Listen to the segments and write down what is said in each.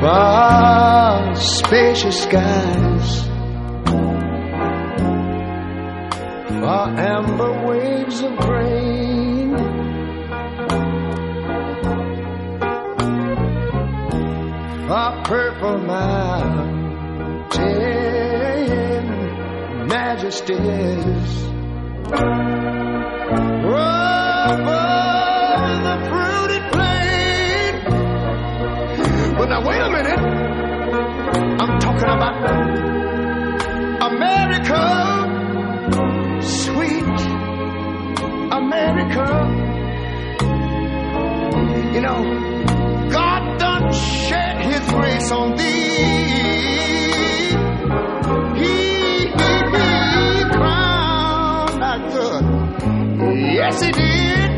Far spacious skies, far amber waves of grain. Far purple mountain majesties. Now, wait a minute. I'm talking about America, sweet America. You know, God done shed his grace on thee. He, he, he crowned our good. Yes, he did.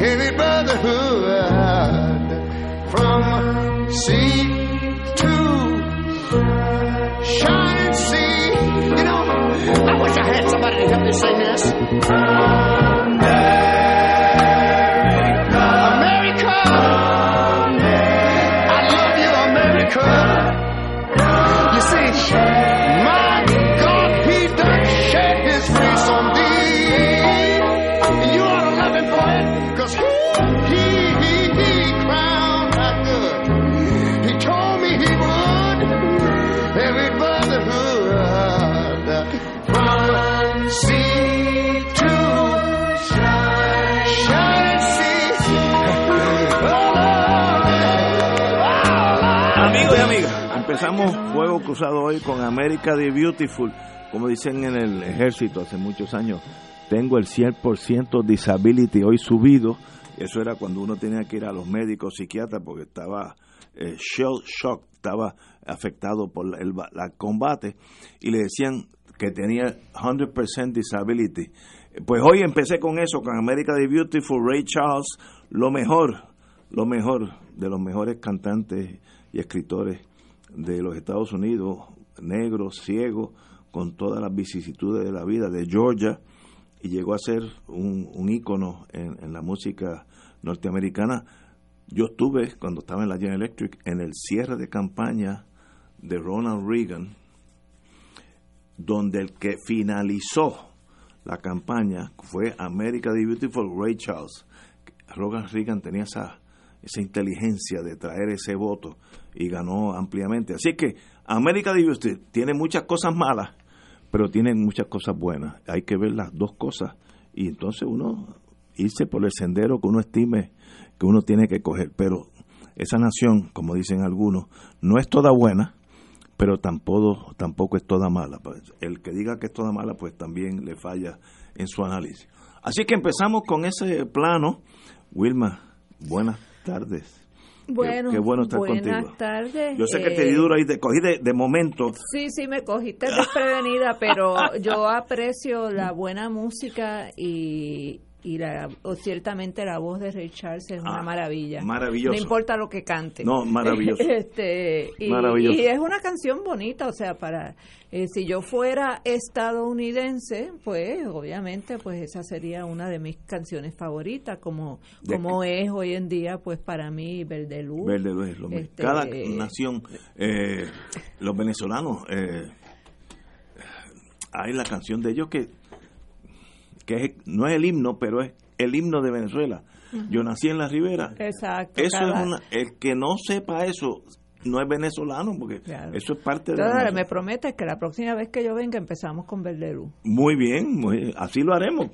Heavy brotherhood from sea to shining sea. You know, I wish I had somebody to help me sing this. Empezamos Fuego Cruzado hoy con América the Beautiful. Como dicen en el ejército hace muchos años, tengo el 100% disability hoy subido. Eso era cuando uno tenía que ir a los médicos psiquiatras porque estaba eh, shell shock, estaba afectado por el combate y le decían que tenía 100% disability. Pues hoy empecé con eso, con América the Beautiful, Ray Charles, lo mejor, lo mejor de los mejores cantantes y escritores de los Estados Unidos, negro, ciego, con todas las vicisitudes de la vida, de Georgia, y llegó a ser un, un ícono en, la música norteamericana. Yo estuve, cuando estaba en la General Electric, en el cierre de campaña de Ronald Reagan, donde el que finalizó la campaña fue America the Beautiful Ray Charles. Ronald Reagan tenía esa, esa inteligencia de traer ese voto y ganó ampliamente. Así que América Diversity tiene muchas cosas malas, pero tiene muchas cosas buenas. Hay que ver las dos cosas y entonces uno irse por el sendero que uno estime que uno tiene que coger. Pero esa nación, como dicen algunos, no es toda buena, pero tampoco, tampoco es toda mala. Pues, el que diga que es toda mala, pues también le falla en su análisis. Así que empezamos con ese plano. Wilma, buenas tardes. Bueno, qué, bueno estar buenas tardes. Yo sé que te di duro y te cogí de, momento. Sí, sí, me cogiste desprevenida, pero yo aprecio la buena música y, y la, o ciertamente la voz de Ray Charles es una ah, maravilla. Maravilloso. No importa lo que cante. No, maravilloso. este, y, y es una canción bonita, o sea, para eh, si yo fuera estadounidense, pues obviamente pues esa sería una de mis canciones favoritas, como como es hoy en día pues para mí Verde Luz. Verde Luz es lo este, Cada nación, eh, los venezolanos, eh, hay la canción de ellos que que no es el himno, pero es el himno de Venezuela. Yo nací en la Ribera. Exacto. Eso es una, el que no sepa eso no es venezolano, porque eso es parte de... Me prometes que la próxima vez que yo venga empezamos con Verderú. Muy bien, muy, así lo haremos.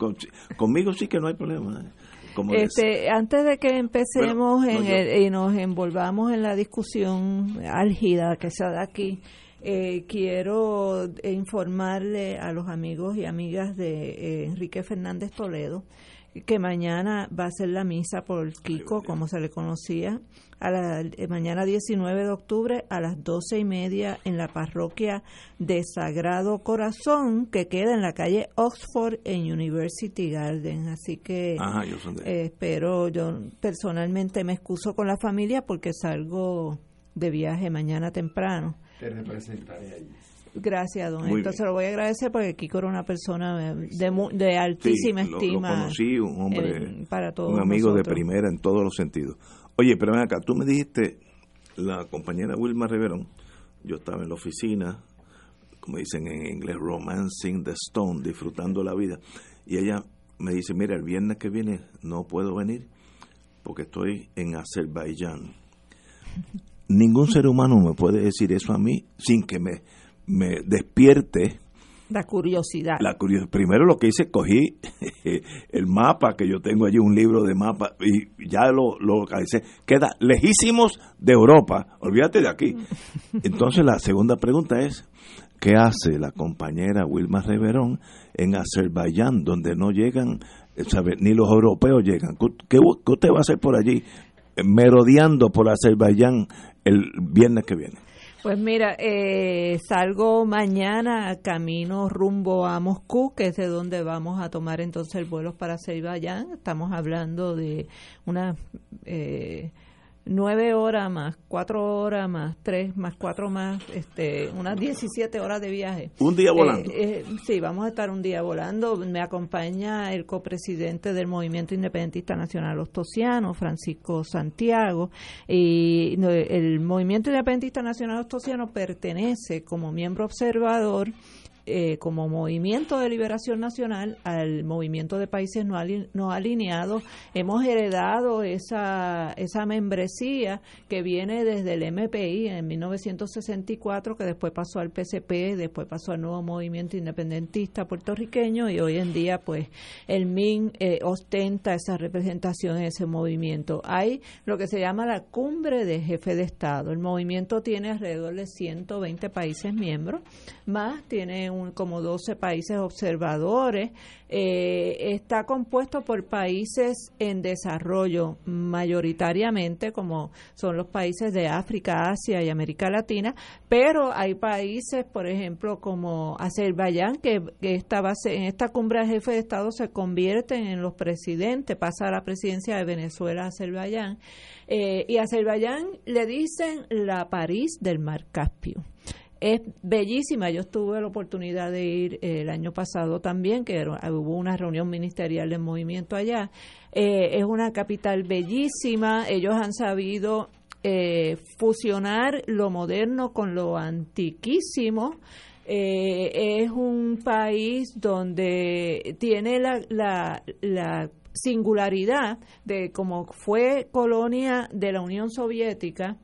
conmigo sí que no hay problema. ¿eh? Como este, antes de que empecemos en y nos envolvamos en la discusión álgida que se da aquí, eh, quiero informarle a los amigos y amigas de eh, Enrique Fernández Toledo que mañana va a ser la misa por Kiko, como se le conocía, a la eh, mañana 19 de octubre a las doce y media en la parroquia de Sagrado Corazón, que queda en la calle Oxford en University Garden. Así que eh, espero, yo personalmente me excuso con la familia porque salgo de viaje mañana temprano. Te representaré allí. Gracias, don Entonces Se lo voy a agradecer porque Kiko era una persona de, de altísima estima. Lo, conocí, un hombre, para un amigo de primera en todos los sentidos. Oye, pero ven acá, tú me dijiste, la compañera Wilma Riverón, yo estaba en la oficina, como dicen en inglés, romancing the stone, disfrutando la vida, y ella me dice, mira, el viernes que viene no puedo venir porque estoy en Azerbaiyán. Ningún ser humano me puede decir eso a mí sin que me me despierte la curiosidad. La curiosidad. Primero lo que hice, cogí el mapa, que yo tengo allí un libro de mapa, y ya lo, lo localicé. Queda lejísimos de Europa, olvídate de aquí. Entonces la segunda pregunta es, ¿qué hace la compañera Wilma Reverón en Azerbaiyán, donde no llegan, ni los europeos llegan? ¿Qué, ¿Qué usted va a hacer por allí, merodeando por Azerbaiyán el viernes que viene? Pues mira, eh, salgo mañana camino rumbo a Moscú, que es de donde vamos a tomar entonces el para Azerbaiyán. Estamos hablando de una eh, nueve horas más, cuatro horas más, tres más cuatro más, este, unas 17 horas de viaje. Un día volando. Eh, eh, sí, vamos a estar un día volando. Me acompaña el copresidente del Movimiento Independentista Nacional Ostosiano, Francisco Santiago, y el Movimiento Independentista Nacional Ostosiano pertenece como miembro observador eh, como movimiento de liberación nacional al movimiento de países no, no alineados. Hemos heredado esa, esa membresía que viene desde el MPI en 1964, que después pasó al PCP, después pasó al nuevo movimiento independentista puertorriqueño y hoy en día pues el MIN eh, ostenta esa representación en ese movimiento. Hay lo que se llama la cumbre de jefe de Estado. El movimiento tiene alrededor de 120 países miembros, más tiene como 12 países observadores. Eh, está compuesto por países en desarrollo mayoritariamente, como son los países de África, Asia y América Latina, pero hay países, por ejemplo, como Azerbaiyán, que, esta en esta cumbre de jefe de Estado se convierten en los presidentes, pasa a la presidencia de Venezuela a Azerbaiyán. Eh, y Azerbaiyán le dicen la París del Mar Caspio es bellísima. Yo tuve la oportunidad de ir eh, el año pasado también, que hubo una reunión ministerial de movimiento allá. Eh, es una capital bellísima. Ellos han sabido eh, fusionar lo moderno con lo antiquísimo. es un país donde tiene la, la, la singularidad de como fue colonia de la Unión Soviética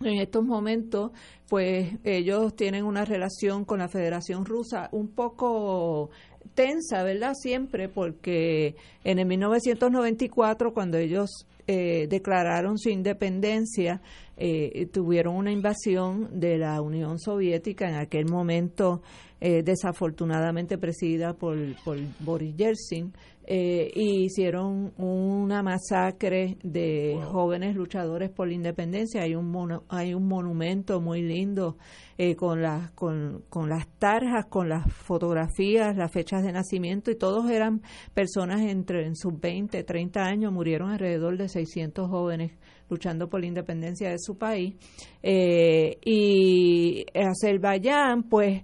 en estos momentos, pues ellos tienen una relación con la Federación Rusa un poco tensa, ¿verdad? Siempre, porque en el 1994, cuando ellos eh, declararon su independencia, eh, tuvieron una invasión de la Unión Soviética en aquel momento eh, desafortunadamente presidida por, por Boris Yeltsin, eh, hicieron una masacre de jóvenes luchadores por la independencia. Hay un, hay un monumento muy lindo eh, con, las, con, con las tarjas, con las fotografías, las fechas de nacimiento, y todos eran personas entre en sus 20, 30 años, murieron alrededor de 600 jóvenes luchando por la independencia de su país. y Azerbaiyán, pues,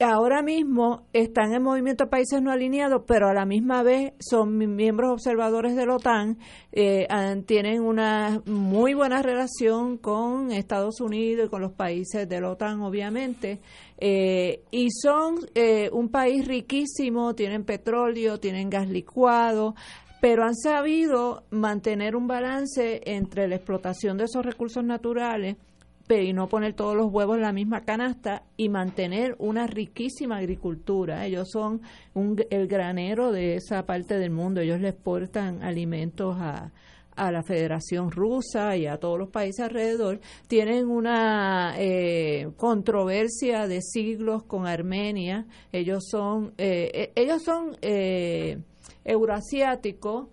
ahora mismo están en movimiento países no alineados, pero a la misma vez son miembros observadores de la OTAN, eh, tienen una muy buena relación con Estados Unidos y con los países de la OTAN, obviamente, eh, y son eh, un país riquísimo, tienen petróleo, tienen gas licuado, pero han sabido mantener un balance entre la explotación de esos recursos naturales y no poner todos los huevos en la misma canasta y mantener una riquísima agricultura. Ellos son el granero de esa parte del mundo. Ellos le exportan alimentos a, a la Federación Rusa y a todos los países alrededor. Tienen una eh, controversia de siglos con Armenia. Ellos son, eh, eh, ellos son euroasiático,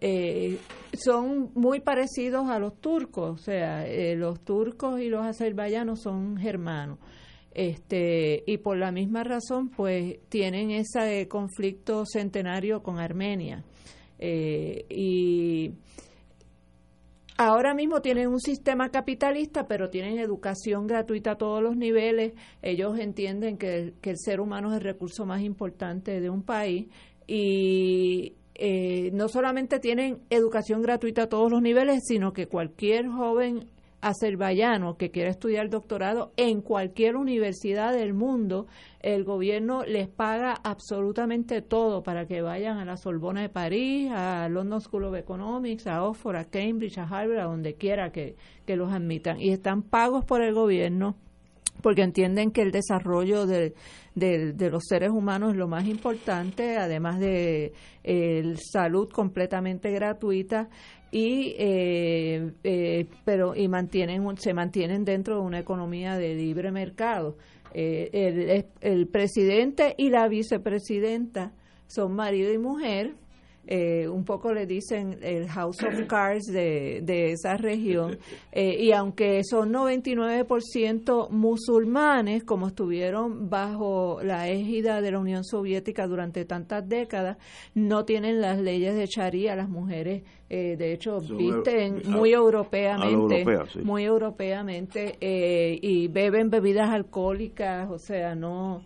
indoeuropeo, son muy parecidos a los turcos, o sea, los turcos y los azerbaiyanos son germanos. Este y por la misma razón pues tienen ese conflicto centenario con Armenia. Eh, y ahora mismo tienen un sistema capitalista pero tienen educación gratuita a todos los niveles. Ellos entienden que, que el ser humano es el recurso más importante de un país. Y eh, no solamente tienen educación gratuita a todos los niveles, sino que cualquier joven azerbaiyano que quiera estudiar doctorado en cualquier universidad del mundo, el gobierno les paga absolutamente todo para que vayan a la Sorbona de París, a London School of Economics, a Oxford, a Cambridge, a Harvard, a donde quiera que, que los admitan. Y están pagos por el gobierno porque entienden que el desarrollo de, de, los seres humanos es lo más importante, además de salud completamente gratuita y eh, eh, pero y mantienen se mantienen dentro de una economía de libre mercado. Eh, el, el presidente y la vicepresidenta son marido y mujer eh, un poco le dicen el House of Cards de, de esa región, eh, y aunque son 99% musulmanes, como estuvieron bajo la égida de la Unión Soviética durante tantas décadas, no tienen las leyes de Sharia, las mujeres eh, de hecho visten muy europeamente muy europeamente eh, y beben bebidas alcohólicas o sea no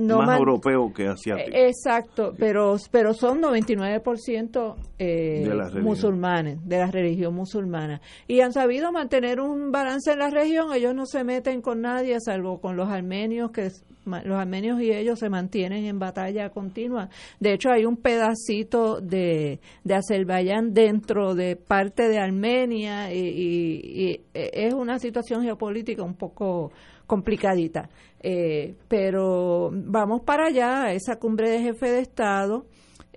no, más europeo que asiático. Eh, exacto pero pero son 99% eh, musulmanes de la religión musulmana. Y han sabido mantener un balance en la región. Ellos no se meten con nadie salvo con los armenios que los armenios y ellos se mantienen en batalla continua. De hecho, hay un pedacito de, de Azerbaiyán dentro de parte de Armenia y, es una situación geopolítica un poco complicadita. Eh, pero vamos para allá, a esa cumbre de jefe de Estado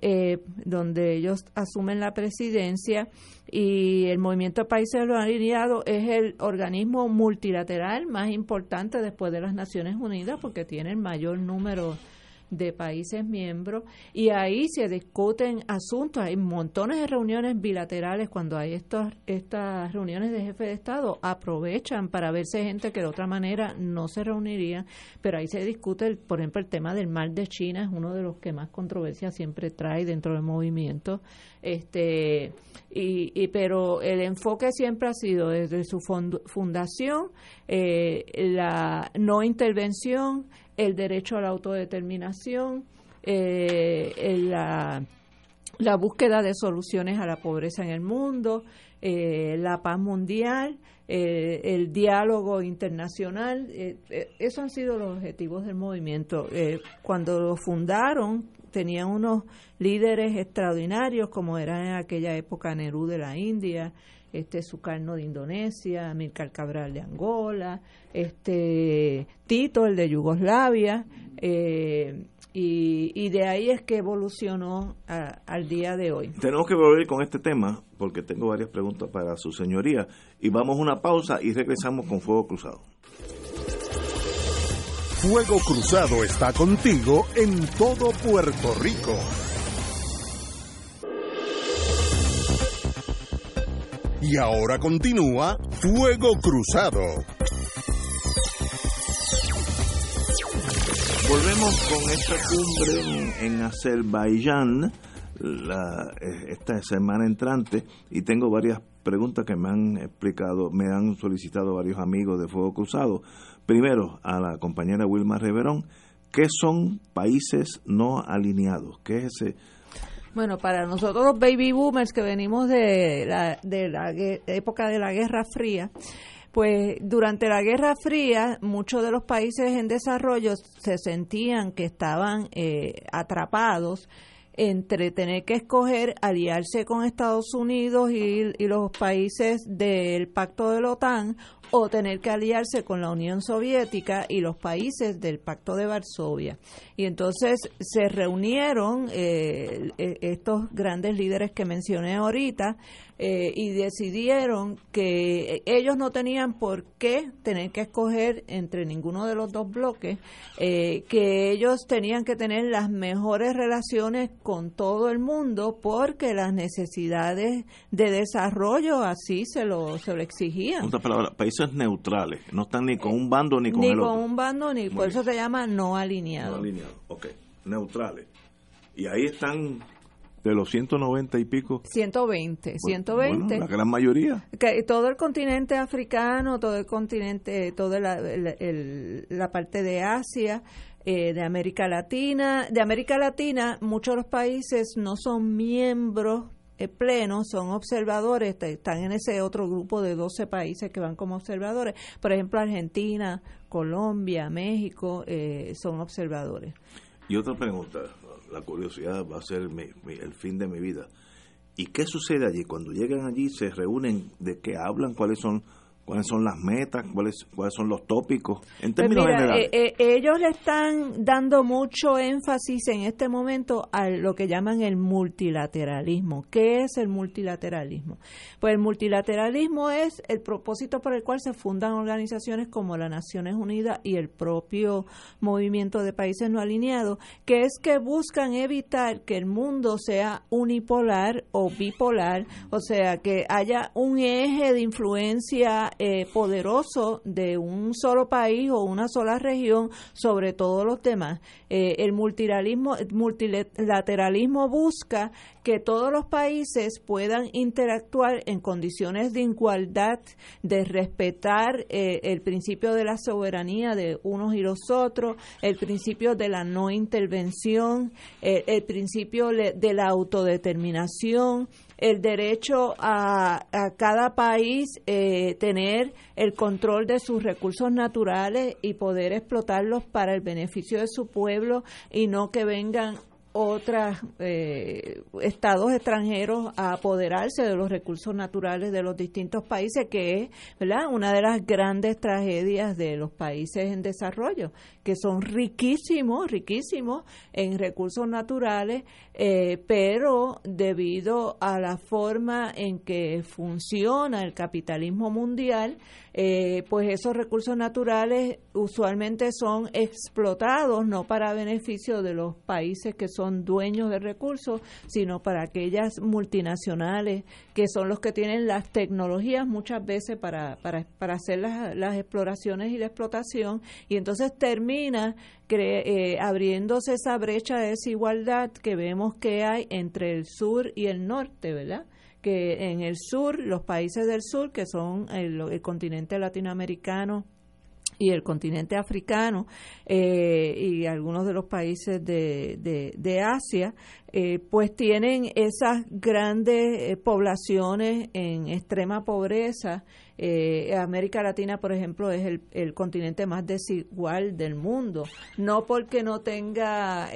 eh, donde ellos asumen la presidencia y el Movimiento de Países Alineados es el organismo multilateral más importante después de las Naciones Unidas porque tiene el mayor número de países miembros y ahí se discuten asuntos, hay montones de reuniones bilaterales cuando hay estas estas reuniones de jefe de Estado, aprovechan para verse gente que de otra manera no se reuniría, pero ahí se discute, por ejemplo, el tema del mal de China, es uno de los que más controversia siempre trae dentro del movimiento, este y, pero el enfoque siempre ha sido desde su fundación eh, la no intervención el derecho a la autodeterminación, eh, la, búsqueda de soluciones a la pobreza en el mundo, eh, la paz mundial, eh, el diálogo internacional. esos han sido los objetivos del movimiento. cuando lo fundaron, tenían unos líderes extraordinarios, como era en aquella época Nerú de la India, este Sukarno de Indonesia, Mirkal Cabral de Angola, este Tito, el de Yugoslavia, eh, y, de ahí es que evolucionó al día de hoy. Tenemos que volver con este tema porque tengo varias preguntas para su señoría y vamos a una pausa y regresamos con Fuego Cruzado. Fuego Cruzado está contigo en todo Puerto Rico. Y ahora continúa Fuego Cruzado. Volvemos con esta cumbre en, Azerbaiyán la, eh, esta semana entrante y tengo varias preguntas que me han explicado, me han solicitado varios amigos de Fuego Cruzado. Primero, a la compañera Wilma Reverón, ¿qué son países no alineados? ¿Qué es ese bueno, para nosotros los baby boomers que venimos de la, de la época de la Guerra Fría, pues durante la Guerra Fría muchos de los países en desarrollo se sentían que estaban eh, atrapados entre tener que escoger aliarse con Estados Unidos y, los países del pacto de la OTAN o tener que aliarse con la Unión Soviética y los países del pacto de Varsovia. Y entonces se reunieron eh, e, estos grandes líderes que mencioné ahorita, eh, y decidieron que ellos no tenían por qué tener que escoger entre ninguno de los dos bloques, eh, que ellos tenían que tener las mejores relaciones con todo el mundo porque las necesidades de desarrollo así se lo, se lo exigían. Palabra, países neutrales, no están ni con un bando ni con ni el con un bando ni por eso se llama no alineado. No alineado, ok, neutrales. Y ahí están de los 190 y pico. 120, 120. la gran mayoría. Que todo el continente africano, todo el continente, toda la, la parte de Asia, eh, de América Latina. De América Latina, muchos de los países no son miembros eh, plenos, son observadores, están en ese otro grupo de 12 países que van como observadores. Por ejemplo, Argentina, Colombia, México eh, son observadores. Y otra pregunta, la curiosidad va a ser el fin de mi vida. ¿Y qué sucede allí? Cuando llegan allí, se reúnen, ¿de qué hablan? ¿Cuáles son cuáles son las metas, cuáles, cuáles son los tópicos, en pues términos generales. Eh, eh, ellos le están dando mucho énfasis en este momento a lo que llaman el multilateralismo. ¿Qué es el multilateralismo? Pues el multilateralismo es el propósito por el cual se fundan organizaciones como las Naciones Unidas y el propio movimiento de países no alineados, que es que buscan evitar que el mundo sea unipolar o bipolar, o sea, que haya un eje de influencia eh, poderoso de un solo país o una sola región sobre todos los demás. Eh, el multilateralismo, multilateralismo busca que todos los países puedan interactuar en condiciones de igualdad, de respetar eh, el principio de la soberanía de unos y los otros, el principio de la no intervención, el principio de la autodeterminación, el derecho a, a cada país eh, tener el control de sus recursos naturales y poder explotarlos para el beneficio de su pueblo y no que vengan otros eh, estados extranjeros a apoderarse de los recursos naturales de los distintos países, que es ¿verdad? una de las grandes tragedias de los países en desarrollo, que son riquísimos, riquísimos en recursos naturales, eh, pero debido a la forma en que funciona el capitalismo mundial, eh, pues esos recursos naturales usualmente son explotados no para beneficio de los países que son dueños de recursos, sino para aquellas multinacionales que son los que tienen las tecnologías muchas veces para, para, para hacer las, las exploraciones y la explotación, y entonces termina eh, abriéndose esa brecha de desigualdad que vemos que hay entre el sur y el norte, ¿verdad? Que en el sur, los países del sur, que son el, continente latinoamericano, y el continente africano eh, y algunos de los países de, de, Asia, eh, pues tienen esas grandes eh, poblaciones en extrema pobreza. América Latina, por ejemplo, es el, el, continente más desigual del mundo, no porque no tenga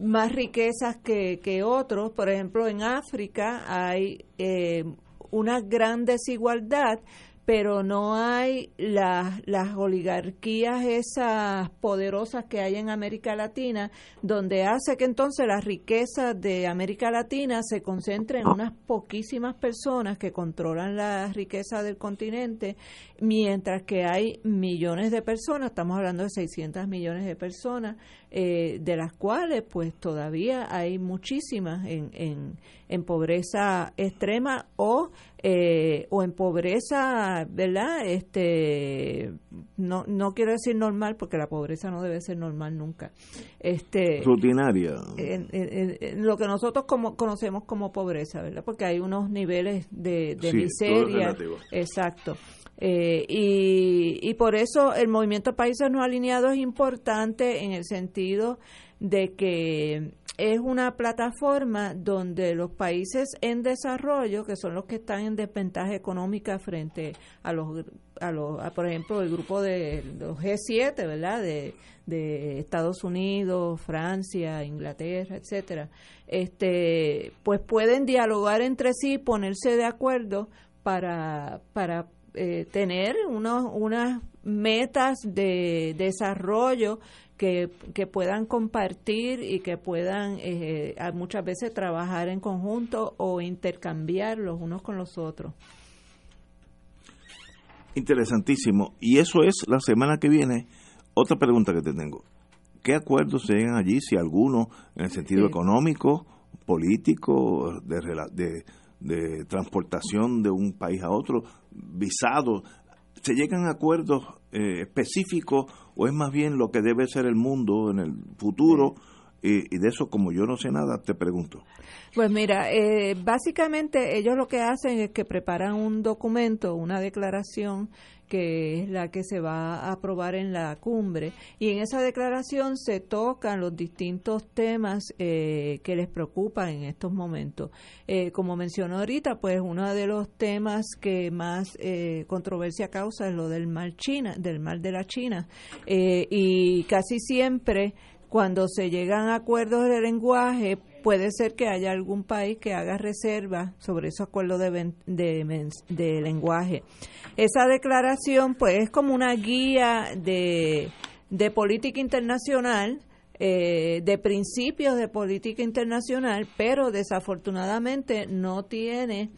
más riquezas que, que otros. Por ejemplo, en África hay eh, una gran desigualdad pero no hay las, las oligarquías esas poderosas que hay en América Latina, donde hace que entonces la riqueza de América Latina se concentre en unas poquísimas personas que controlan la riqueza del continente, mientras que hay millones de personas, estamos hablando de 600 millones de personas, eh, de las cuales pues todavía hay muchísimas en, en, en pobreza extrema o eh, o en pobreza, ¿verdad? Este, no, no quiero decir normal porque la pobreza no debe ser normal nunca. Este, Rutinaria. En, lo que nosotros como, conocemos como pobreza, ¿verdad? Porque hay unos niveles de, de miseria. Exacto. Eh, y, y por eso el movimiento Países No Alineados es importante en el sentido de que es una plataforma donde los países en desarrollo, que son los que están en desventaja económica frente a los, a los por ejemplo, el grupo de los G7, ¿verdad? De, de Estados Unidos, Francia, Inglaterra, etcétera, este, pues pueden dialogar entre sí, ponerse de acuerdo para, para eh, tener unos, unas metas de desarrollo que, que, puedan compartir y que puedan eh, muchas veces trabajar en conjunto o intercambiar los unos con los otros. Interesantísimo. Y eso es la semana que viene. Otra pregunta que te tengo. ¿Qué acuerdos se llegan allí, si alguno, en el sentido económico, político, de, de, de transportación de un país a otro, visado? ¿Se llegan a acuerdos eh, específicos o es más bien lo que debe ser el mundo en el futuro? Y, de eso, como yo no sé nada, te pregunto. Pues mira, eh, básicamente ellos lo que hacen es que preparan un documento, una declaración que es la que se va a aprobar en la cumbre. Y en esa declaración se tocan los distintos temas eh, que les preocupan en estos momentos. Eh, como mencionó ahorita, pues uno de los temas que más eh, controversia causa es lo del mal China, del mal de la China. y casi siempre cuando se llegan a acuerdos de lenguaje, puede ser que haya algún país que haga reserva sobre esos acuerdos de, de, lenguaje. Esa declaración, pues, es como una guía de, de política internacional, eh, de principios de política internacional, pero desafortunadamente no tiene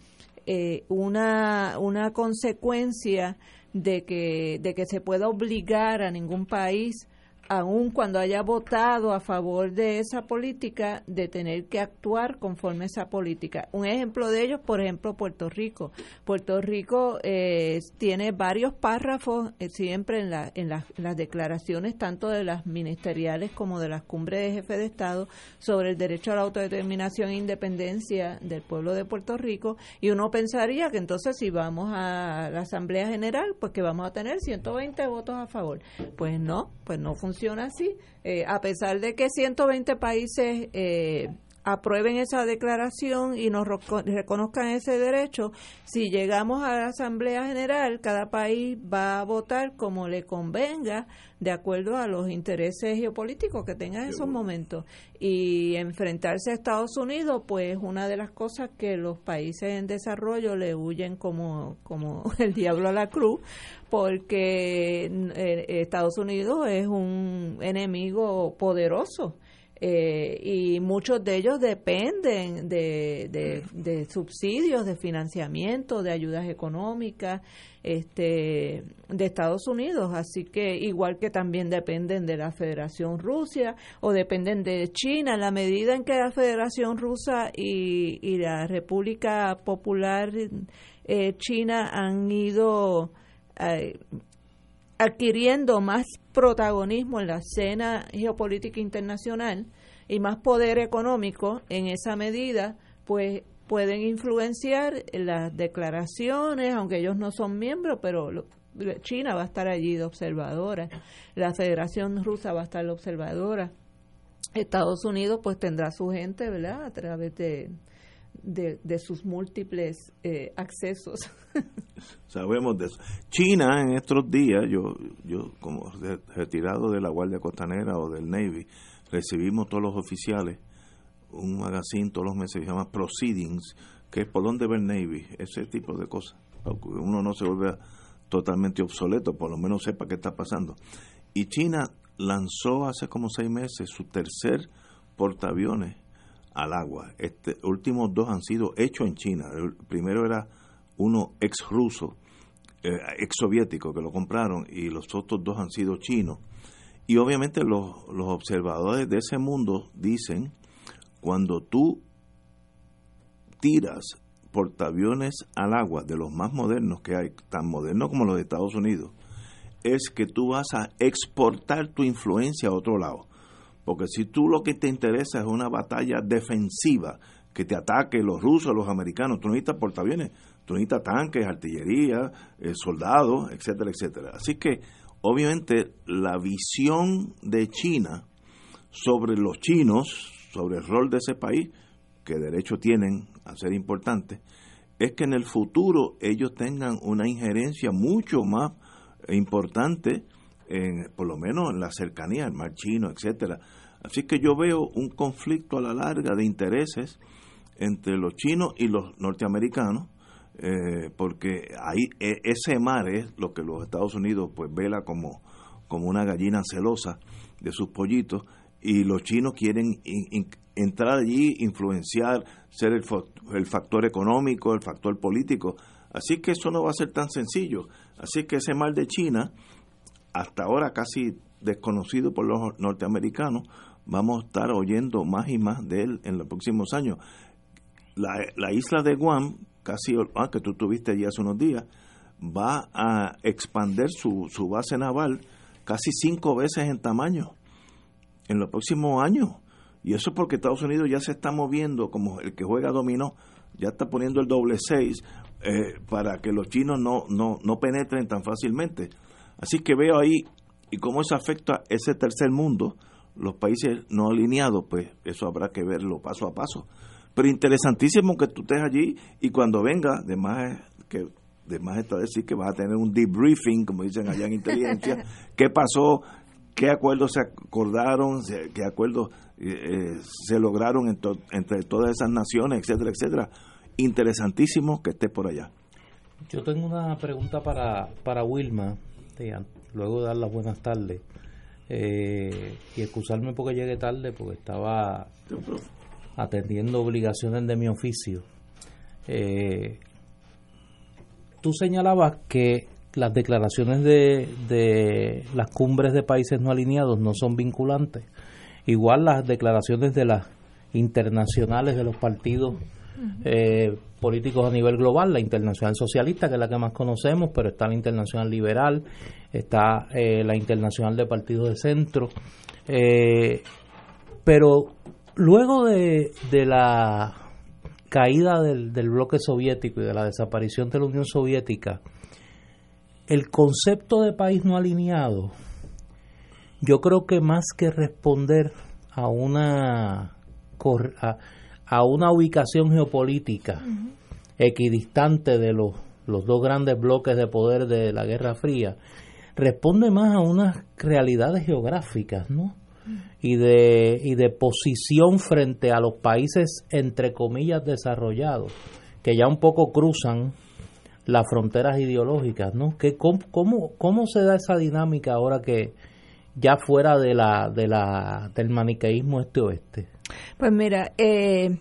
eh, una, una consecuencia de que, de que se pueda obligar a ningún país aun cuando haya votado a favor de esa política, de tener que actuar conforme a esa política. Un ejemplo de ello, por ejemplo, Puerto Rico. Puerto Rico eh, tiene varios párrafos eh, siempre en, la, en las declaraciones, tanto de las ministeriales como de las cumbres de jefe de Estado, sobre el derecho a la autodeterminación e independencia del pueblo de Puerto Rico. Y uno pensaría que entonces si vamos a la Asamblea General, pues que vamos a tener 120 votos a favor. Pues no, pues no funciona funciona así. Eh, a pesar de que 120 países eh, aprueben esa declaración y nos reconozcan ese derecho, si llegamos a la Asamblea General, cada país va a votar como le convenga de acuerdo a los intereses geopolíticos que tenga en esos momentos. Y enfrentarse a Estados Unidos, pues una de las cosas que los países en desarrollo le huyen como, como el diablo a la cruz, porque eh, Estados Unidos es un enemigo poderoso eh, y muchos de ellos dependen de, de, subsidios, de financiamiento, de ayudas económicas este, de Estados Unidos, así que igual que también dependen de la Federación Rusia o dependen de China, en la medida en que la Federación Rusa y, y la República Popular eh, China han ido eh, adquiriendo más protagonismo en la escena geopolítica internacional y más poder económico en esa medida, pues pueden influenciar las declaraciones, aunque ellos no son miembros, pero China va a estar allí de observadora, la Federación Rusa va a estar de observadora, Estados Unidos pues tendrá su gente, ¿verdad? A través de, de, sus múltiples eh, accesos. Sabemos de eso. China en estos días, yo, yo como retirado de la Guardia Costanera o del Navy, recibimos todos los oficiales un magazine todos los meses que se llama Proceedings, que es por donde ver Navy, ese tipo de cosas. Uno no se vuelve totalmente obsoleto, por lo menos sepa qué está pasando. Y China lanzó hace como seis meses su tercer portaaviones al agua. Este últimos dos han sido hechos en China. El primero era uno ex ruso, eh, ex soviético que lo compraron y los otros dos han sido chinos. Y obviamente los, los observadores de ese mundo dicen, cuando tú tiras portaaviones al agua de los más modernos que hay, tan modernos como los de Estados Unidos, es que tú vas a exportar tu influencia a otro lado. Porque si tú lo que te interesa es una batalla defensiva, que te ataque los rusos, los americanos, tú necesitas portaaviones, tú necesitas tanques, artillería, eh, soldados, etcétera, etcétera. Así que, obviamente, la visión de China sobre los chinos, sobre el rol de ese país, que derecho tienen a ser importantes, es que en el futuro ellos tengan una injerencia mucho más importante por lo menos en la cercanía, el mar chino, etcétera. Así que yo veo un conflicto a la larga de intereses entre los chinos y los norteamericanos eh, porque ahí e, ese mar es lo que los Estados Unidos pues vela como, como una gallina celosa de sus pollitos y los chinos quieren entrar allí, influenciar, ser el, el factor económico, el factor político. Así que eso no va a ser tan sencillo. Así que ese mar de China, hasta ahora casi desconocido por los norteamericanos, vamos a estar oyendo más y más de él en los próximos años. La, la isla de Guam, casi, ah, que tú tuviste allí hace unos días, va a expandir su, su base naval casi cinco veces en tamaño en los próximos años. Y eso es porque Estados Unidos ya se está moviendo como el que juega dominó, ya está poniendo el doble seis eh, para que los chinos no, no, no penetren tan fácilmente. Así que veo ahí, y cómo eso afecta a ese tercer mundo, los países no alineados, pues eso habrá que verlo paso a paso. Pero interesantísimo que tú estés allí y cuando venga, además que de más está decir que vas a tener un debriefing, como dicen allá en inteligencia, qué pasó, qué acuerdos se acordaron, qué acuerdos eh, eh, se lograron entre todas esas naciones, etcétera, etcétera. Interesantísimo que esté por allá. Yo tengo una pregunta para, para Wilma, luego de dar las buenas tardes. Eh, y excusarme porque llegué tarde, porque estaba atendiendo obligaciones de mi oficio. Eh, tú señalabas que las declaraciones de, de las cumbres de países no alineados no son vinculantes. Igual las declaraciones de las internacionales de los partidos eh, políticos a nivel global, la Internacional Socialista, que es la que más conocemos, pero está la Internacional Liberal, está eh, la Internacional de Partidos de Centro. Eh, pero luego de, de la caída del, del, bloque soviético y de la desaparición de la Unión Soviética, el concepto de país no alineado, yo creo que más que responder a una una ubicación geopolítica equidistante de los, los dos grandes bloques de poder de la Guerra Fría, responde más a unas realidades geográficas, ¿no? y de, y de posición frente a los países, entre comillas, desarrollados, que ya un poco cruzan las fronteras ideológicas, ¿no? Que, cómo, cómo, se da esa dinámica ahora que ya fuera de la, de la, del maniqueísmo este-oeste? Pues mira, eh,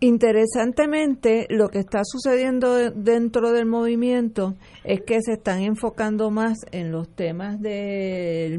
interesantemente lo que está sucediendo dentro del movimiento es que se están enfocando más en los temas del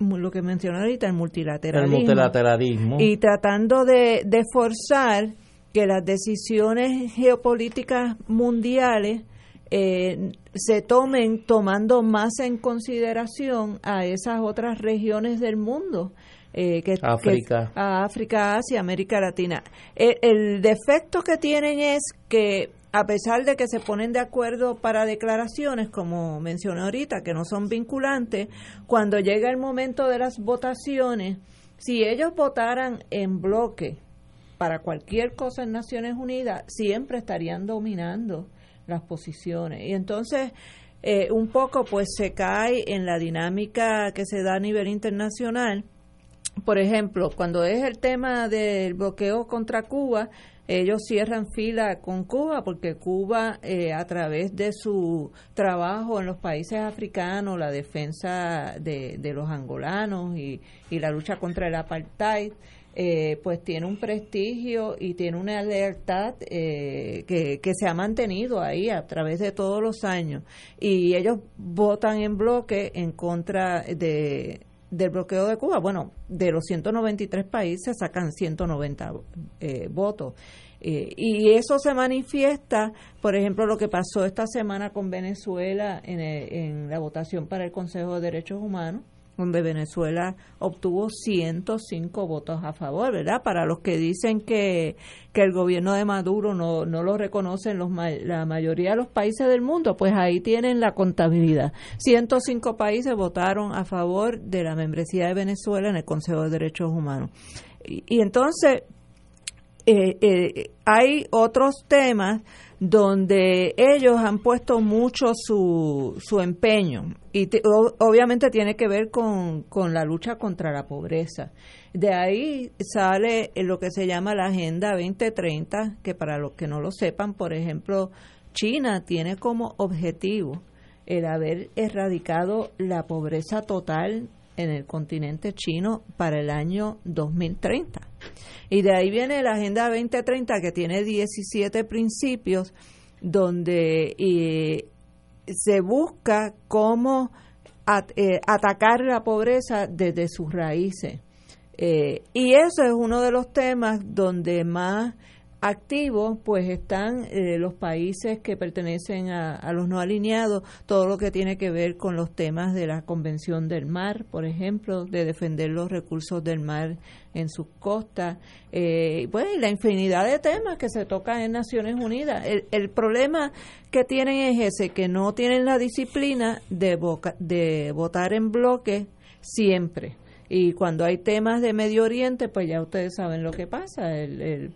lo que mencionó ahorita, el multilateralismo. El multilateralismo. Y tratando de, de forzar que las decisiones geopolíticas mundiales eh, se tomen tomando más en consideración a esas otras regiones del mundo. Eh, que, África. a África, Asia, América Latina. El, el, defecto que tienen es que a pesar de que se ponen de acuerdo para declaraciones, como mencioné ahorita, que no son vinculantes, cuando llega el momento de las votaciones, si ellos votaran en bloque para cualquier cosa en Naciones Unidas, siempre estarían dominando las posiciones. Y entonces, eh, un poco, pues se cae en la dinámica que se da a nivel internacional. Por ejemplo, cuando es el tema del bloqueo contra Cuba, ellos cierran fila con Cuba porque Cuba eh, a través de su trabajo en los países africanos, la defensa de, los angolanos y, la lucha contra el apartheid, eh, pues tiene un prestigio y tiene una lealtad eh, que, que se ha mantenido ahí a través de todos los años. Y ellos votan en bloque en contra de, del bloqueo de Cuba. Bueno, de los 193 países sacan 190 eh, votos. y eso se manifiesta, por ejemplo, lo que pasó esta semana con Venezuela en, en la votación para el Consejo de Derechos Humanos donde Venezuela obtuvo 105 votos a favor, ¿verdad? Para los que dicen que, que el gobierno de Maduro no, no lo reconocen los, la mayoría de los países del mundo, pues ahí tienen la contabilidad. 105 países votaron a favor de la membresía de Venezuela en el Consejo de Derechos Humanos. Y, entonces, eh, eh, hay otros temas donde ellos han puesto mucho su, su empeño y obviamente tiene que ver con, con la lucha contra la pobreza. De ahí sale lo que se llama la Agenda 2030, que para los que no lo sepan, por ejemplo, China tiene como objetivo el haber erradicado la pobreza total en el continente chino para el año 2030. Y de ahí viene la Agenda 2030 que tiene 17 principios donde se busca cómo eh, atacar la pobreza desde sus raíces. Eh, y eso es uno de los temas donde más activos pues están eh, los países que pertenecen a, los no alineados, todo lo que tiene que ver con los temas de la Convención del Mar, por ejemplo, de defender los recursos del mar en sus costas, eh, pues, y la infinidad de temas que se tocan en Naciones Unidas. El, el problema que tienen es ese, que no tienen la disciplina de, de votar en bloque siempre. Y cuando hay temas de Medio Oriente, pues ya ustedes saben lo que pasa. el eh,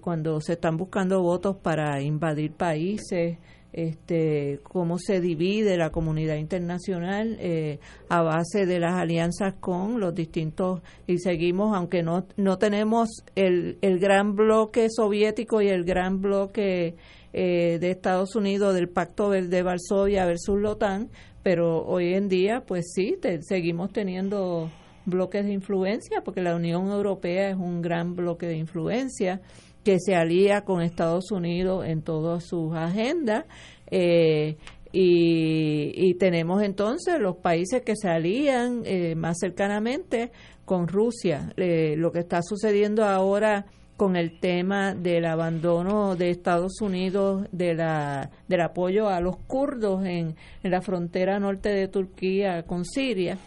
cuando se están buscando votos para invadir países, este, cómo se divide la comunidad internacional eh, a base de las alianzas con los distintos y seguimos aunque no no tenemos el, el gran bloque soviético y el gran bloque eh, de Estados Unidos del Pacto de Varsovia versus la OTAN pero hoy en día pues sí seguimos teniendo bloques de influencia porque la Unión Europea es un gran bloque de influencia que se alía con Estados Unidos en todas sus agendas. Eh, y, tenemos entonces los países que se alían eh, más cercanamente con Rusia. Eh, lo que está sucediendo ahora con el tema del abandono de Estados Unidos de la, del apoyo a los kurdos en, en la frontera norte de Turquía con Siria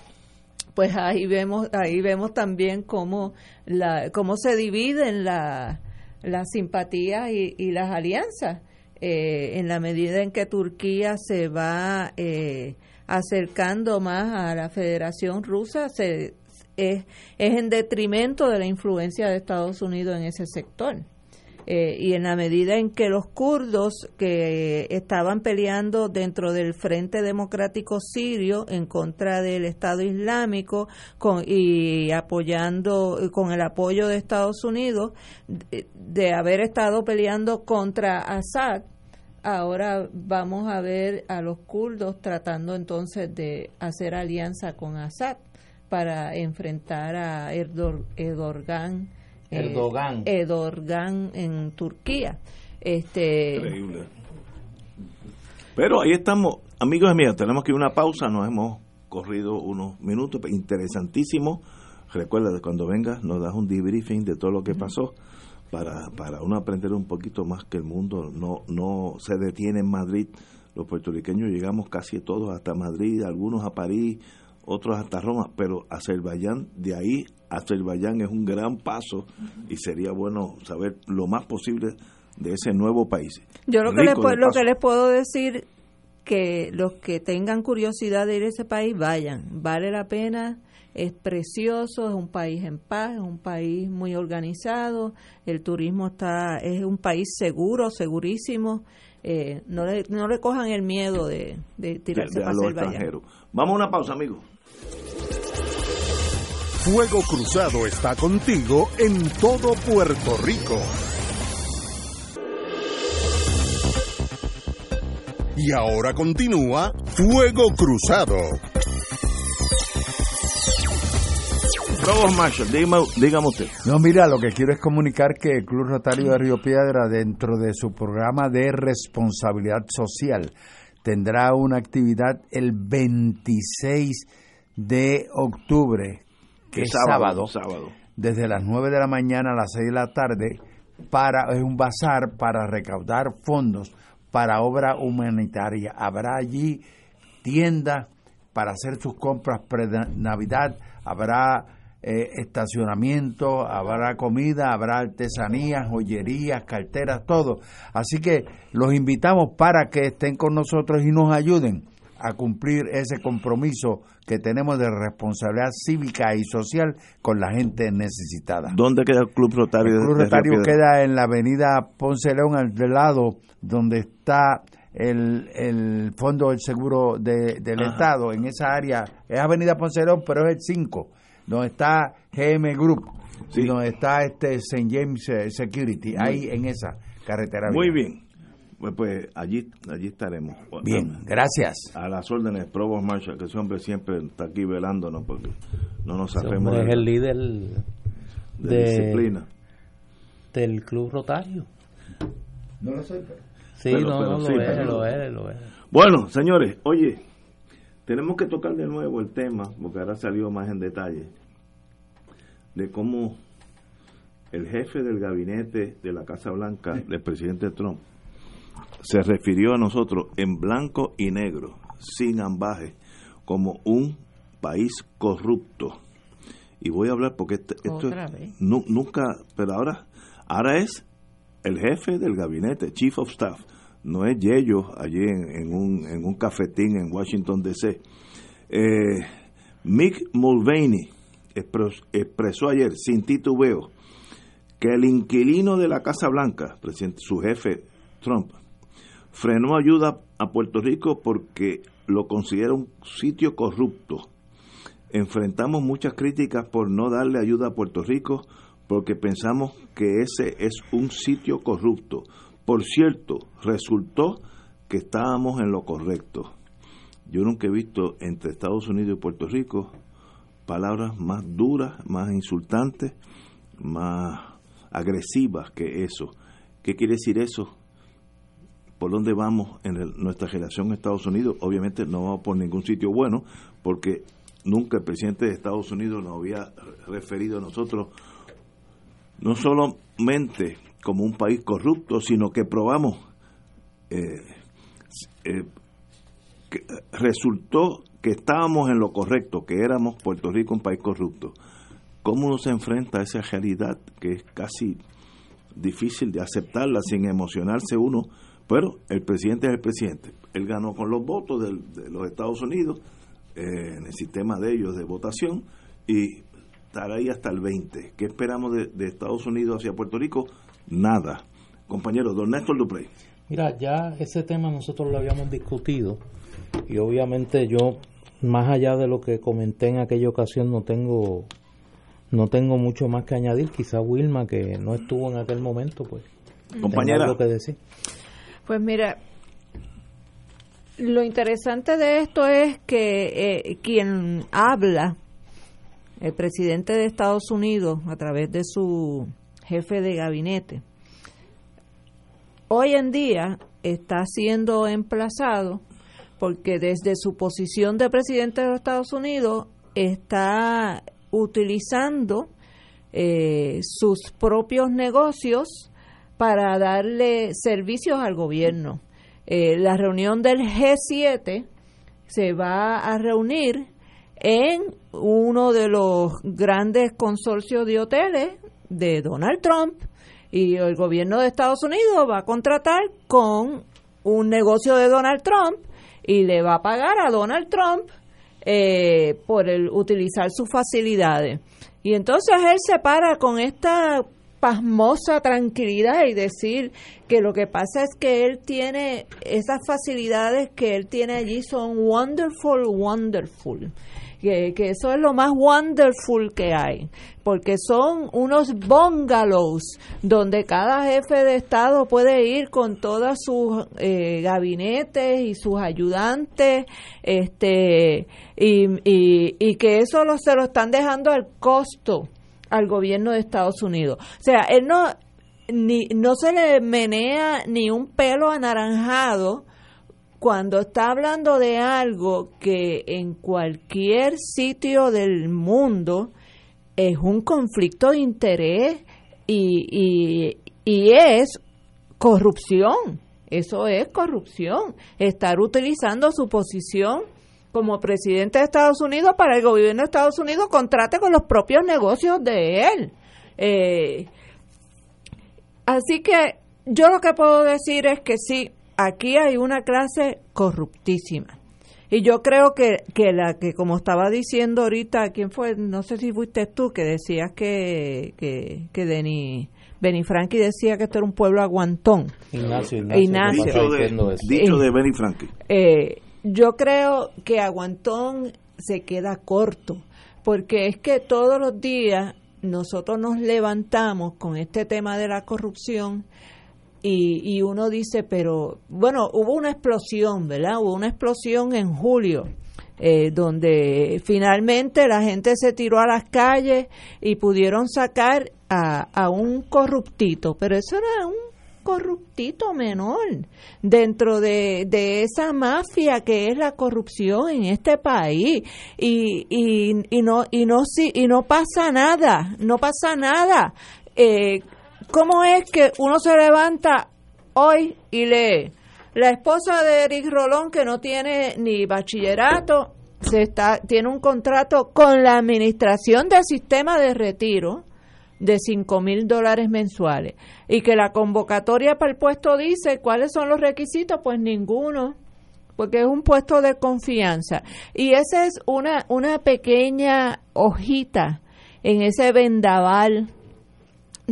pues ahí vemos ahí vemos también cómo la cómo se dividen la las simpatías y, las alianzas. Eh, en la medida en que Turquía se va eh, acercando más a la Federación Rusa, se, es, es en detrimento de la influencia de Estados Unidos en ese sector. Eh, y en la medida en que los kurdos que estaban peleando dentro del Frente Democrático Sirio en contra del Estado Islámico y apoyando con el apoyo de Estados Unidos de, haber estado peleando contra Assad, ahora vamos a ver a los kurdos tratando entonces de hacer alianza con Assad para enfrentar a Erdogan Erdogan. Erdogan en Turquía. Este, Increíble. Pero ahí estamos, amigos amigas, tenemos que ir a una pausa, nos hemos corrido unos minutos, interesantísimo. Recuerda, cuando vengas nos das un debriefing de todo lo que pasó para, para uno aprender un poquito más que el mundo no, no se detiene en Madrid. Los puertorriqueños llegamos casi todos hasta Madrid, algunos a París, otros hasta Roma, pero Azerbaiyán, de ahí Azerbaiyán es un gran paso y sería bueno saber lo más posible de ese nuevo país. Yo lo que, les, lo que les puedo decir que los que tengan curiosidad de ir a ese país vayan, vale la pena, es precioso, es un país en paz, es un país muy organizado, el turismo está es un país seguro, segurísimo. Eh, no, le, no le cojan el miedo de, de tirarse para Azerbaiyán. Vamos a una pausa, amigos. Fuego Cruzado está contigo en todo Puerto Rico. Y ahora continúa Fuego Cruzado. Robert Marshall, dígame, usted. No, mira, lo que quiero es comunicar que el Club Rotario de Río Piedra, dentro de su programa de responsabilidad social, tendrá una actividad el 26 de octubre que es sábado, desde las 9 de la mañana a las 6 de la tarde, para, es un bazar para recaudar fondos para obra humanitaria. Habrá allí tiendas para hacer sus compras pre-Navidad, habrá eh, estacionamiento, habrá comida, habrá artesanías, joyerías, carteras, todo. Así que los invitamos para que estén con nosotros y nos ayuden a cumplir ese compromiso que tenemos de responsabilidad cívica y social con la gente necesitada. ¿Dónde queda el Club Rotario? El Club Rotario queda en la avenida Ponce León, al lado donde está el, el Fondo del Seguro del Estado, en esa área. Es Avenida Ponce León, pero es el 5, donde está GM Group, donde está este St. James eh, Security, ahí en esa carretera. Muy bien. Pues, pues, allí allí estaremos. Bien, gracias. A las órdenes, Provost Marshall, que ese hombre siempre está aquí velándonos porque no nos sabemos. Es el líder de, disciplina del Club Rotario. No lo sé, Sí, no, no, lo, es, lo es, lo es. Bueno, señores, oye, tenemos que tocar de nuevo el tema, porque ahora salió más en detalle, de cómo el jefe del gabinete de la Casa Blanca del presidente Trump se refirió a nosotros en blanco y negro, sin ambaje, como un país corrupto. Y voy a hablar porque este, esto, nunca, pero ahora, ahora es el jefe del gabinete, Chief of Staff, no es Yello allí en, un, en un cafetín en Washington, D.C. Eh, Mick Mulvaney expresó ayer, sin titubeo, que el inquilino de la Casa Blanca, su jefe Trump, frenó ayuda a Puerto Rico porque lo considera un sitio corrupto. Enfrentamos muchas críticas por no darle ayuda a Puerto Rico porque pensamos que ese es un sitio corrupto. Por cierto, resultó que estábamos en lo correcto. Yo nunca he visto entre Estados Unidos y Puerto Rico palabras más duras, más insultantes, más agresivas que eso. ¿Qué quiere decir eso? Por dónde vamos en nuestra relación con Estados Unidos. Obviamente no vamos por ningún sitio bueno, porque nunca el presidente de Estados Unidos nos había referido a nosotros no solamente como un país corrupto, sino que probamos, eh, eh, que resultó que estábamos en lo correcto, que éramos Puerto Rico un país corrupto. ¿Cómo uno se enfrenta a esa realidad que es casi difícil de aceptarla sin emocionarse uno pero el presidente es el presidente. Él ganó con los votos de, los Estados Unidos eh, en el sistema de ellos de votación y estará ahí hasta el 20. ¿Qué esperamos de, Estados Unidos hacia Puerto Rico? Nada. Compañero, don Néstor Duprey. Mira, ya ese tema nosotros lo habíamos discutido y obviamente yo, más allá de lo que comenté en aquella ocasión, no tengo no tengo mucho más que añadir. Quizá Wilma, que no estuvo en aquel momento, pues. Compañera. Algo que decir. Pues mira, lo interesante de esto es que eh, quien habla, el presidente de Estados Unidos, a través de su jefe de gabinete, hoy en día está siendo emplazado porque desde su posición de presidente de los Estados Unidos está utilizando eh, sus propios negocios para darle servicios al gobierno. Eh, la reunión del G7 se va a reunir en uno de los grandes consorcios de hoteles de Donald Trump y el gobierno de Estados Unidos va a contratar con un negocio de Donald Trump y le va a pagar a Donald Trump eh, por utilizar sus facilidades. Y entonces él se para con esta pasmosa tranquilidad y decir que lo que pasa es que él tiene esas facilidades que él tiene allí son wonderful, wonderful. Que, que, eso es lo más wonderful que hay, porque son unos bungalows donde cada jefe de Estado puede ir con todos sus eh, gabinetes y sus ayudantes, este, y, y, y que eso lo, se lo están dejando al costo al gobierno de Estados Unidos. O sea, él no, ni, no se le menea ni un pelo anaranjado cuando está hablando de algo que en cualquier sitio del mundo es un conflicto de interés y, y, y es corrupción. Eso es corrupción. Estar utilizando su posición como presidente de Estados Unidos para el gobierno de Estados Unidos contrate con los propios negocios de él. Eh, así que yo lo que puedo decir es que sí, aquí hay una clase corruptísima. Y yo creo que, que la que, como estaba diciendo ahorita, ¿quién fue? No sé si fuiste tú, que decías que, que, que Denis Frankie decía que esto era un pueblo aguantón. Ignacio, Ignacio. Dicho, de, Benny Frankie. Eh, yo creo que aguantón se queda corto, porque es que todos los días nosotros nos levantamos con este tema de la corrupción y, y uno dice, pero bueno, hubo una explosión, ¿verdad? Hubo una explosión en julio. Eh, donde finalmente la gente se tiró a las calles y pudieron sacar a, a un corruptito, pero eso era un corruptito menor dentro de, de, esa mafia que es la corrupción en este país. Y, y, y no y no y no pasa nada no pasa nada. Eh, cómo es que uno se levanta hoy y lee la esposa de Eric Rolón que no tiene ni bachillerato se está tiene un contrato con la administración del sistema de retiro de 5 mil dólares mensuales y que la convocatoria para el puesto dice cuáles son los requisitos, pues ninguno, porque es un puesto de confianza. Y esa es una, una pequeña hojita en ese vendaval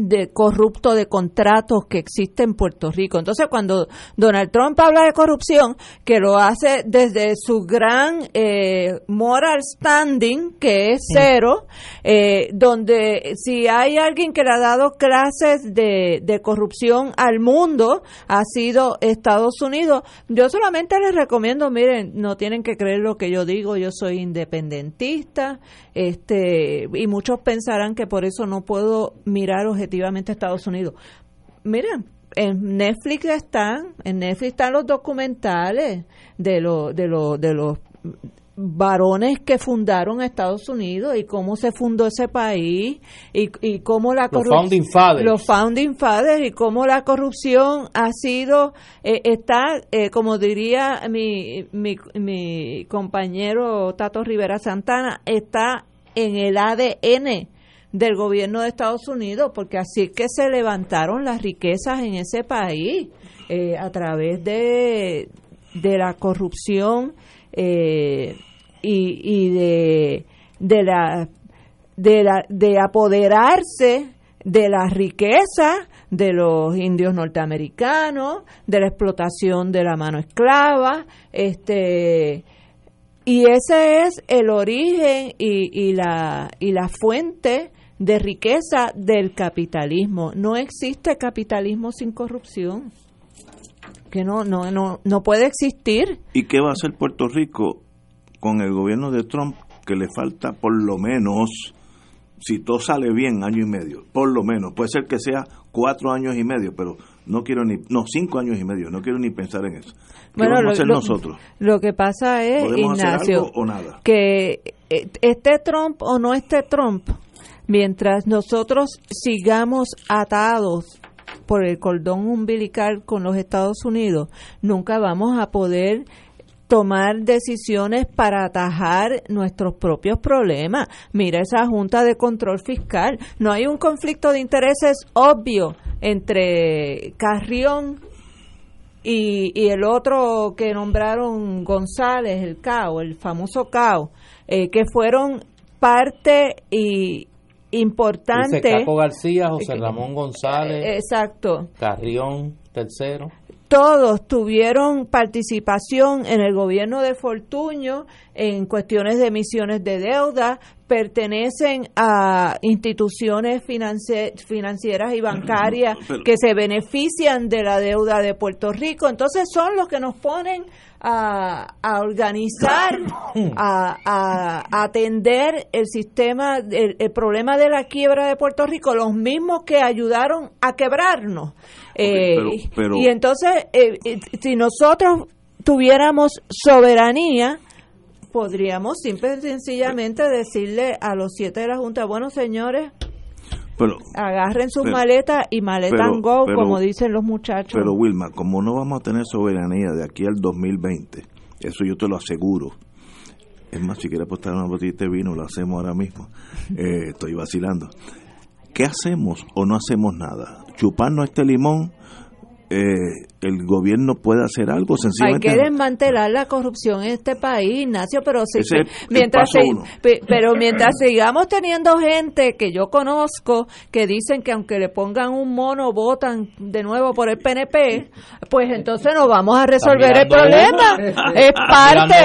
de corrupto de contratos que existe en Puerto Rico. Entonces, cuando Donald Trump habla de corrupción, que lo hace desde su gran eh, moral standing, que es cero, eh, donde si hay alguien que le ha dado clases de, de corrupción al mundo, ha sido Estados Unidos. Yo solamente les recomiendo, miren, no tienen que creer lo que yo digo, yo soy independentista, este, y muchos pensarán que por eso no puedo mirar objetivamente a Estados Unidos. Miren, en Netflix están, en Netflix están los documentales de los de los de los varones que fundaron Estados Unidos y cómo se fundó ese país y, y cómo la los founding fathers los founding fathers y cómo la corrupción ha sido eh, está eh, como diría mi, mi, mi compañero Tato Rivera Santana está en el ADN del gobierno de Estados Unidos, porque así que se levantaron las riquezas en ese país eh, a través de, de la corrupción eh, y, y de, de, la, de, la, de apoderarse de la riqueza de los indios norteamericanos, de la explotación de la mano esclava, este y ese es el origen y, y, la, y la fuente de riqueza del capitalismo. No existe capitalismo sin corrupción. Que no, no, no, no puede existir. ¿Y qué va a hacer Puerto Rico con el gobierno de Trump que le falta por lo menos, si todo sale bien, año y medio? Por lo menos. Puede ser que sea cuatro años y medio, pero no quiero ni, no, cinco años y medio, no quiero ni pensar en eso. ¿Qué vamos a hacer nosotros? Lo que pasa es, Ignacio, que eh, esté Trump o no esté Trump, mientras nosotros sigamos atados por el cordón umbilical con los Estados Unidos, nunca vamos a poder tomar decisiones para atajar nuestros propios problemas. Mira esa Junta de Control Fiscal. No hay un conflicto de intereses obvio entre Carrión y, y el otro que nombraron González, el CAO, el famoso CAO, eh, que fueron parte y importante. Caco García, José Ramón González. Eh, exacto. Carrión, tercero todos tuvieron participación en el gobierno de Fortuño en cuestiones de emisiones de deuda, pertenecen a instituciones financieras y bancarias que se benefician de la deuda de Puerto Rico. Entonces son los que nos ponen a, organizar, a, atender el sistema, el, problema de la quiebra de Puerto Rico, los mismos que ayudaron a quebrarnos. Eh, y entonces, eh, eh, si nosotros tuviéramos soberanía, podríamos simple y sencillamente decirle a los siete de la Junta, bueno señores, agarren sus maletas y maletan go, como dicen los muchachos. Pero Wilma, como no vamos a tener soberanía de aquí al 2020, eso yo te lo aseguro. Es más, si quieres apostar una botella de vino, lo hacemos ahora mismo. Eh, estoy vacilando. ¿Qué hacemos o no hacemos nada? ¿Chuparnos este limón eh, el gobierno puede hacer algo sencillamente. Hay que desmantelar la corrupción en este país, Ignacio, pero si, mientras pero mientras sigamos teniendo gente que yo conozco que dicen que aunque le pongan un mono votan de nuevo por el PNP, pues entonces no vamos a resolver el problema. Es parte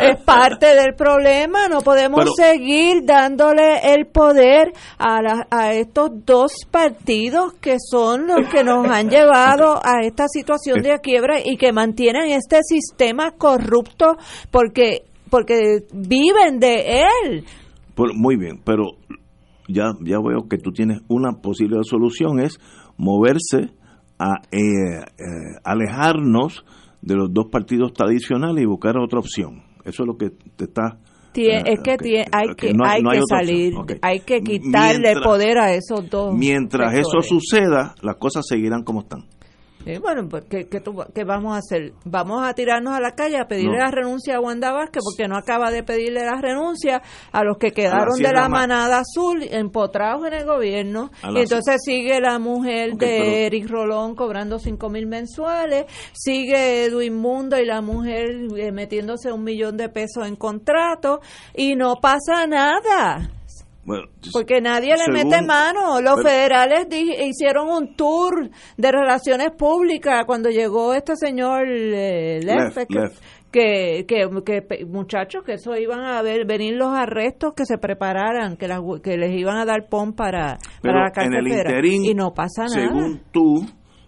es parte del problema, no podemos seguir dándole el poder a a estos dos partidos que son los que nos han llevado a esta situación de quiebra y que mantienen este sistema corrupto porque porque viven de él. muy bien, pero ya ya veo que tú tienes una posible solución es moverse a eh, eh, alejarnos de los dos partidos tradicionales y buscar otra opción. Eso es lo que te está es que hay que, hay que salir, hay que quitarle poder a esos dos. Mientras eso suceda, las cosas seguirán como están bueno, pues ¿qué, qué, vamos a hacer? ¿Vamos a tirarnos a la calle a pedirle la renuncia a Wanda Vázquez porque no acaba de pedirle la renuncia a los que quedaron de la manada azul empotrados en el gobierno? Y entonces sigue la mujer de Eric Rolón cobrando cinco mil mensuales, sigue Edwin Mundo y la mujer eh, metiéndose un millón de pesos en contrato y no pasa nada. Porque nadie le mete mano. Los federales hicieron un tour de relaciones públicas cuando llegó este señor eh, Que, que, muchachos, que eso iban a ver, venir los arrestos, que se prepararan, que, que les iban a dar pon para, para la carretera. y no pasa nada. Según tú,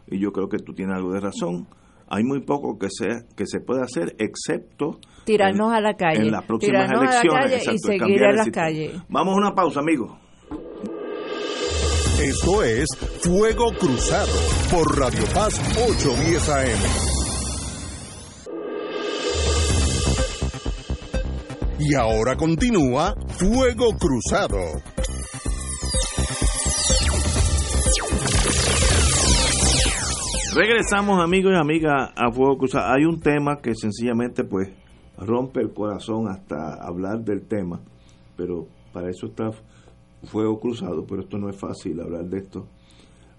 y yo creo que tú tienes algo de razón, hay muy poco que se, que se puede hacer excepto tirarnos a la calle. En las próximas elecciones. y seguir en las calles. Vamos a una pausa, amigos. Esto es Fuego Cruzado por Radio Paz 810 AM. Y ahora continúa Fuego Cruzado. Regresamos amigos y amigas a Fuego Cruzado. Hay un tema que sencillamente pues rompe el corazón hasta hablar del tema, pero para eso está Fuego Cruzado, pero esto no es fácil hablar de esto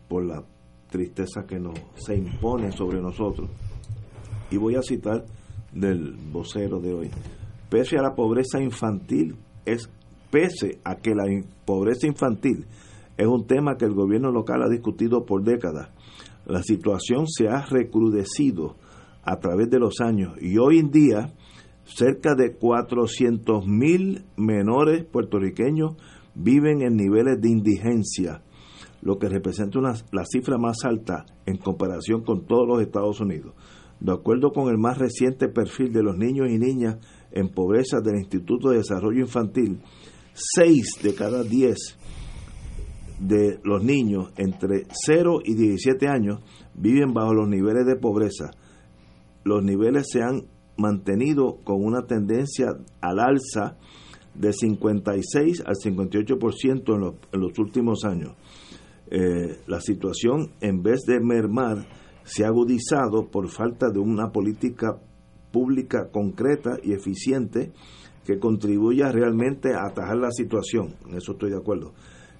por la tristeza que nos se impone sobre nosotros. Y voy a citar del vocero de hoy. Pese a la pobreza infantil, es pese a que la pobreza infantil es un tema que el gobierno local ha discutido por décadas la situación se ha recrudecido a través de los años y hoy en día cerca de 400 mil menores puertorriqueños viven en niveles de indigencia, lo que representa una, la cifra más alta en comparación con todos los Estados Unidos. De acuerdo con el más reciente perfil de los niños y niñas en pobreza del Instituto de Desarrollo Infantil, 6 de cada 10 de los niños entre 0 y 17 años viven bajo los niveles de pobreza. Los niveles se han mantenido con una tendencia al alza de 56 al 58% en los, en los últimos años. Eh, la situación, en vez de mermar, se ha agudizado por falta de una política pública concreta y eficiente que contribuya realmente a atajar la situación. En eso estoy de acuerdo.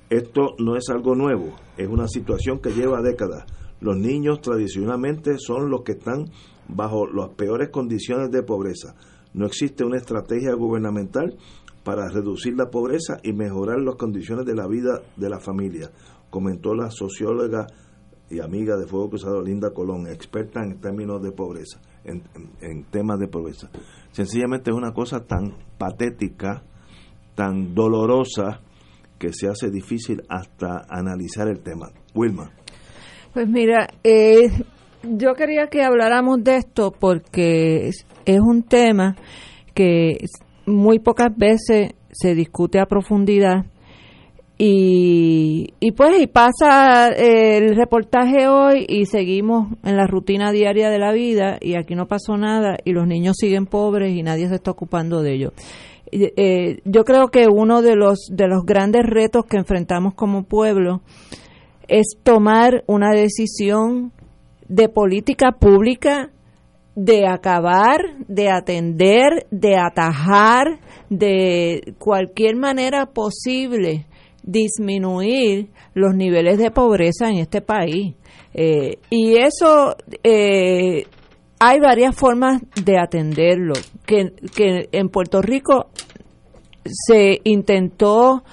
Esto no es algo nuevo, es una situación que lleva décadas. Los niños tradicionalmente son los que están bajo las peores condiciones de pobreza. No existe una estrategia gubernamental para reducir la pobreza y mejorar las condiciones de la vida de la familia, comentó la socióloga y amiga de Fuego Cruzado Linda Colón, experta en términos de pobreza, en, en temas de pobreza. Sencillamente es una cosa tan patética, tan dolorosa, que se hace difícil hasta analizar el tema. Wilma. Pues mira, eh, yo quería que habláramos de esto porque es un tema que muy pocas veces se discute a profundidad y, y pues y pasa el reportaje hoy y seguimos en la rutina diaria de la vida y aquí no pasó nada y los niños siguen pobres y nadie se está ocupando de ellos. Eh, yo creo que uno de los, de los grandes retos que enfrentamos como pueblo es tomar una decisión de política pública de acabar, de atender, de atajar de cualquier manera posible disminuir los niveles de pobreza en este país. Eh, y eso eh, hay varias formas de atenderlo. Que, que en Puerto Rico se intentó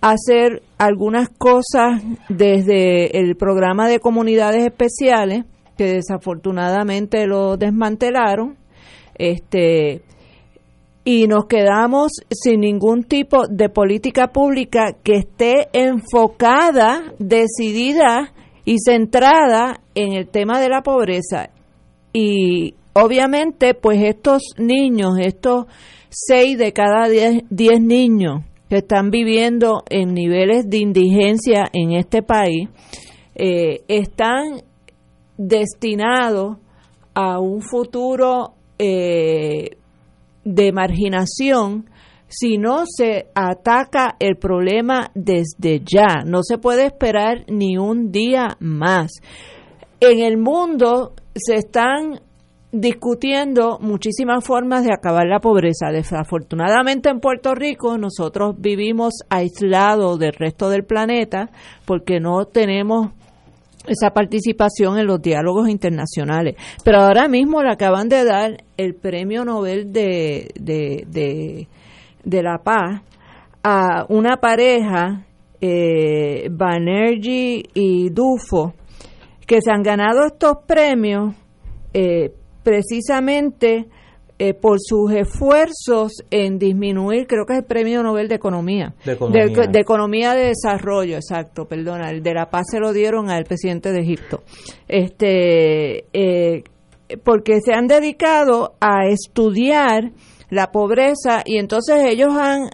hacer algunas cosas desde el programa de comunidades especiales que desafortunadamente lo desmantelaron este y nos quedamos sin ningún tipo de política pública que esté enfocada, decidida y centrada en el tema de la pobreza. Y obviamente, pues estos niños, estos seis de cada diez, niños que están viviendo en niveles de indigencia en este país, eh, están destinados a un futuro eh, de marginación si no se ataca el problema desde ya. No se puede esperar ni un día más. En el mundo se están discutiendo muchísimas formas de acabar la pobreza. Desafortunadamente en Puerto Rico nosotros vivimos aislados del resto del planeta porque no tenemos esa participación en los diálogos internacionales. Pero ahora mismo le acaban de dar el Premio Nobel de, de, de, la Paz a una pareja, eh, Banerjee y Dufo, que se han ganado estos premios eh, precisamente eh, por sus esfuerzos en disminuir, creo que es el Premio Nobel de Economía. De Economía. De, Desarrollo, exacto, perdona. El de la paz se lo dieron al presidente de Egipto. Este, eh, porque se han dedicado a estudiar la pobreza y entonces ellos han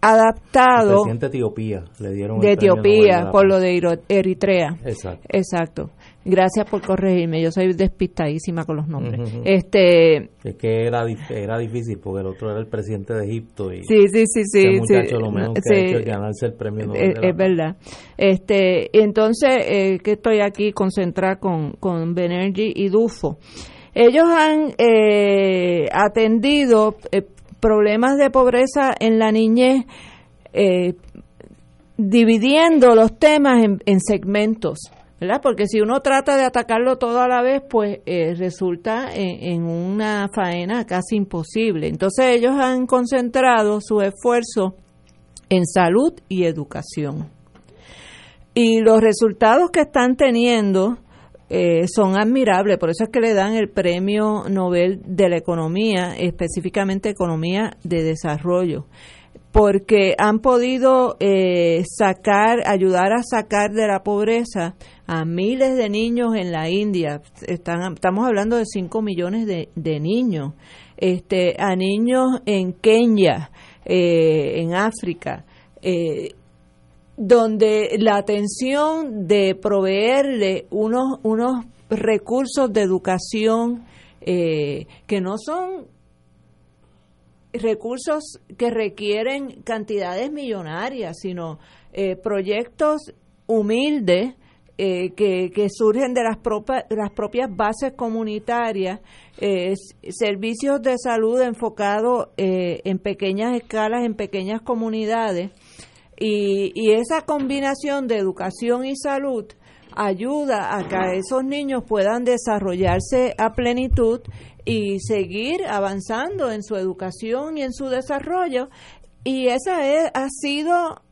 adaptado. El presidente de Etiopía le dieron. De Etiopía, por lo de Eritrea. Exacto. Exacto. Gracias por corregirme, yo soy despistadísima con los nombres. Este es que era, era difícil porque el otro era el presidente de Egipto y Sí, sí, sí, sí, muchacho lo menos que ha hecho es ganarse el premio Nobel Es, verdad. Este, entonces eh, que estoy aquí concentrada con con Benergy y Dufo. Ellos han eh, atendido eh, problemas de pobreza en la niñez eh, dividiendo los temas en, en segmentos ¿verdad? Porque si uno trata de atacarlo todo a la vez, pues eh, resulta en, una faena casi imposible. Entonces ellos han concentrado su esfuerzo en salud y educación. Y los resultados que están teniendo eh, son admirables, por eso es que le dan el premio Nobel de la Economía, específicamente Economía de Desarrollo porque han podido eh, sacar, ayudar a sacar de la pobreza a miles de niños en la India. Están, estamos hablando de 5 millones de, niños. Este, a niños en Kenia, eh, en África, eh, donde la atención de proveerle unos, unos recursos de educación que no son recursos que requieren cantidades millonarias, sino eh, proyectos humildes eh, que, que, surgen de las, propias las propias bases comunitarias, eh, servicios de salud enfocados en pequeñas escalas, en pequeñas comunidades, y, y esa combinación de educación y salud ayuda a que esos niños puedan desarrollarse a plenitud y seguir avanzando en su educación y en su desarrollo. Y esa es, ha sido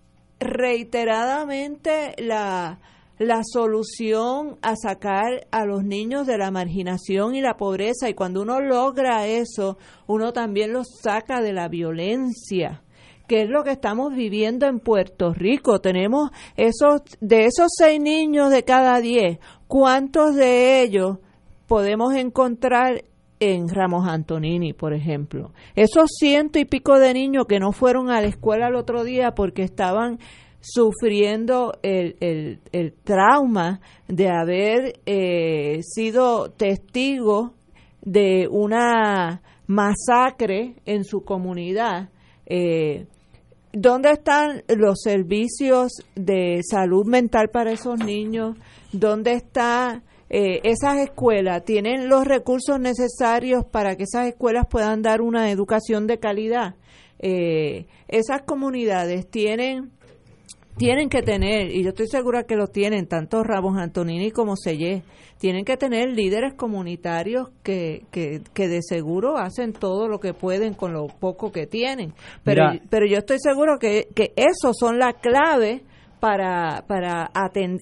reiteradamente la, la solución a sacar a los niños de la marginación y la pobreza. Y cuando uno logra eso, uno también los saca de la violencia que es lo que estamos viviendo en Puerto Rico. Tenemos esos, de esos seis niños de cada diez, ¿cuántos de ellos podemos encontrar en Ramos Antonini, por ejemplo. Esos ciento y pico de niños que no fueron a la escuela el otro día porque estaban sufriendo el, el, trauma de haber eh, sido testigos de una masacre en su comunidad. Eh, ¿Dónde están los servicios de salud mental para esos niños? ¿Dónde está eh, esas escuelas tienen los recursos necesarios para que esas escuelas puedan dar una educación de calidad. Eh, esas comunidades tienen tienen que tener, y yo estoy segura que lo tienen, tanto Ramos Antonini como Sellé, tienen que tener líderes comunitarios que, que, que, de seguro hacen todo lo que pueden con lo poco que tienen. Pero, pero yo estoy seguro que, que eso son la clave para, para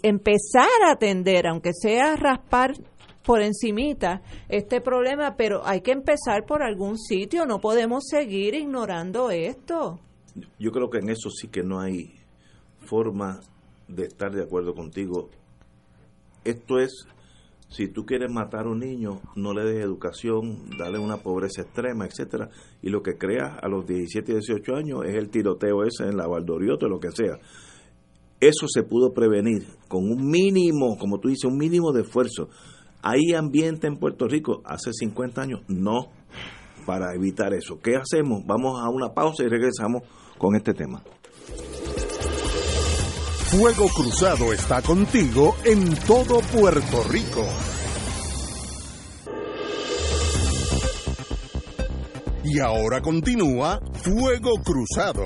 empezar a atender, aunque sea raspar por encimita este problema, pero hay que empezar por algún sitio, no podemos seguir ignorando esto. Yo creo que en eso sí que no hay forma de estar de acuerdo contigo. Esto es, si tú quieres matar a un niño, no le des educación, dale una pobreza extrema, etcétera, y lo que creas a los 17 y 18 años es el tiroteo ese en la Valdorioto, lo que sea. Eso se pudo prevenir con un mínimo, como tú dices, un mínimo de esfuerzo. ¿Hay ambiente en Puerto Rico hace 50 años? No, para evitar eso. ¿Qué hacemos? Vamos a una pausa y regresamos con este tema. Fuego Cruzado está contigo en todo Puerto Rico. Y ahora continúa Fuego Cruzado.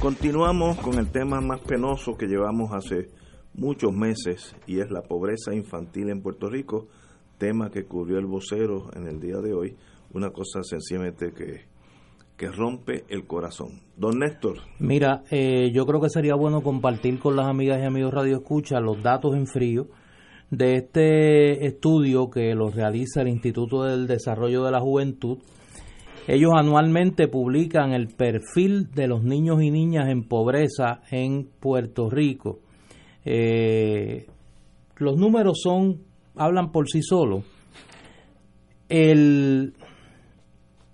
Continuamos con el tema más penoso que llevamos hace muchos meses y es la pobreza infantil en Puerto Rico, tema que cubrió el vocero en el día de hoy una cosa sencillamente que, que rompe el corazón. Don Néstor. Mira, eh, yo creo que sería bueno compartir con las amigas y amigos Radio Escucha los datos en frío de este estudio que lo realiza el Instituto del Desarrollo de la Juventud. Ellos anualmente publican el perfil de los niños y niñas en pobreza en Puerto Rico. Eh, los números son hablan por sí solos. El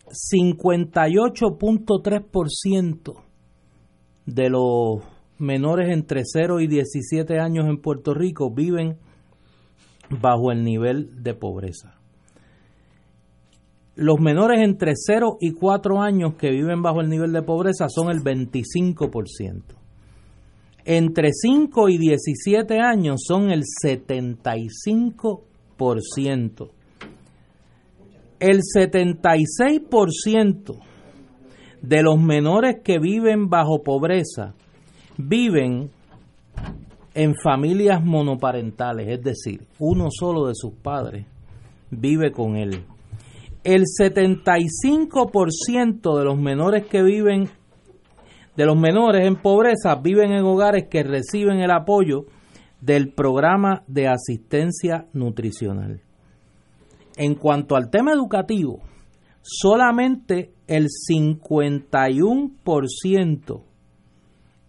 58.3% de los menores entre 0 y 17 años en Puerto Rico viven bajo el nivel de pobreza. Los menores entre 0 y 4 años que viven bajo el nivel de pobreza son el 25%. Entre 5 y 17 años son el 75% el 76% de los menores que viven bajo pobreza viven en familias monoparentales, es decir, uno solo de sus padres vive con él. El 75% de los menores que viven de los menores en pobreza viven en hogares que reciben el apoyo del programa de asistencia nutricional. En cuanto al tema educativo, solamente el 51%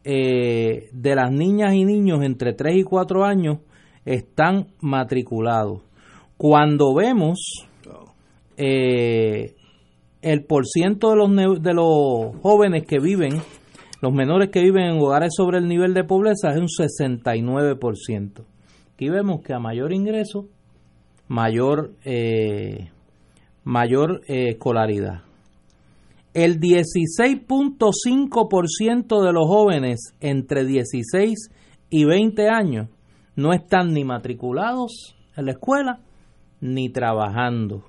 eh, de las niñas y niños entre 3 y 4 años están matriculados. Cuando vemos eh, el porciento de los, de los jóvenes que viven, los menores que viven en hogares sobre el nivel de pobreza es un 69%. Aquí vemos que a mayor ingreso, mayor, eh, mayor eh, escolaridad. El 16.5% de los jóvenes entre 16 y 20 años no están ni matriculados en la escuela ni trabajando.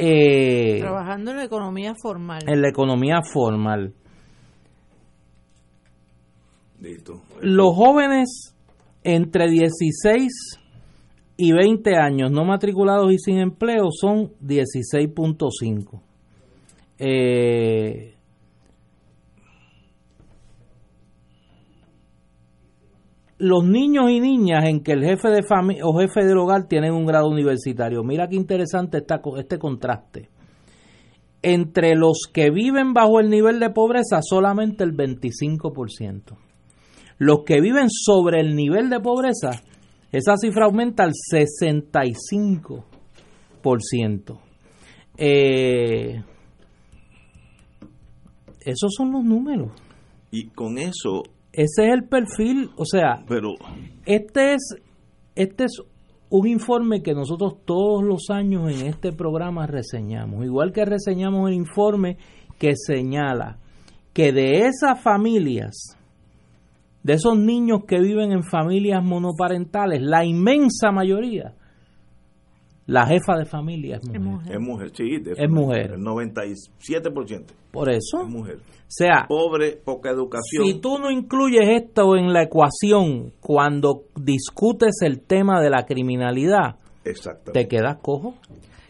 Eh, trabajando en la economía formal. En la economía formal. Los jóvenes entre 16 y 20 años no matriculados y sin empleo son 16.5. Eh, los niños y niñas en que el jefe de familia o jefe del hogar tienen un grado universitario. Mira qué interesante está este contraste. Entre los que viven bajo el nivel de pobreza, solamente el 25%. Los que viven sobre el nivel de pobreza, esa cifra aumenta al 65%. Eh, esos son los números. Y con eso... Ese es el perfil, o sea, pero este es este es un informe que nosotros todos los años en este programa reseñamos, igual que reseñamos el informe que señala que de esas familias de esos niños que viven en familias monoparentales, la inmensa mayoría, la jefa de familia es mujer. Es mujer, sí, es mujer. El 97%. Por eso. Es mujer. O sea, pobre, poca educación. Si tú no incluyes esto en la ecuación cuando discutes el tema de la criminalidad, te quedas cojo.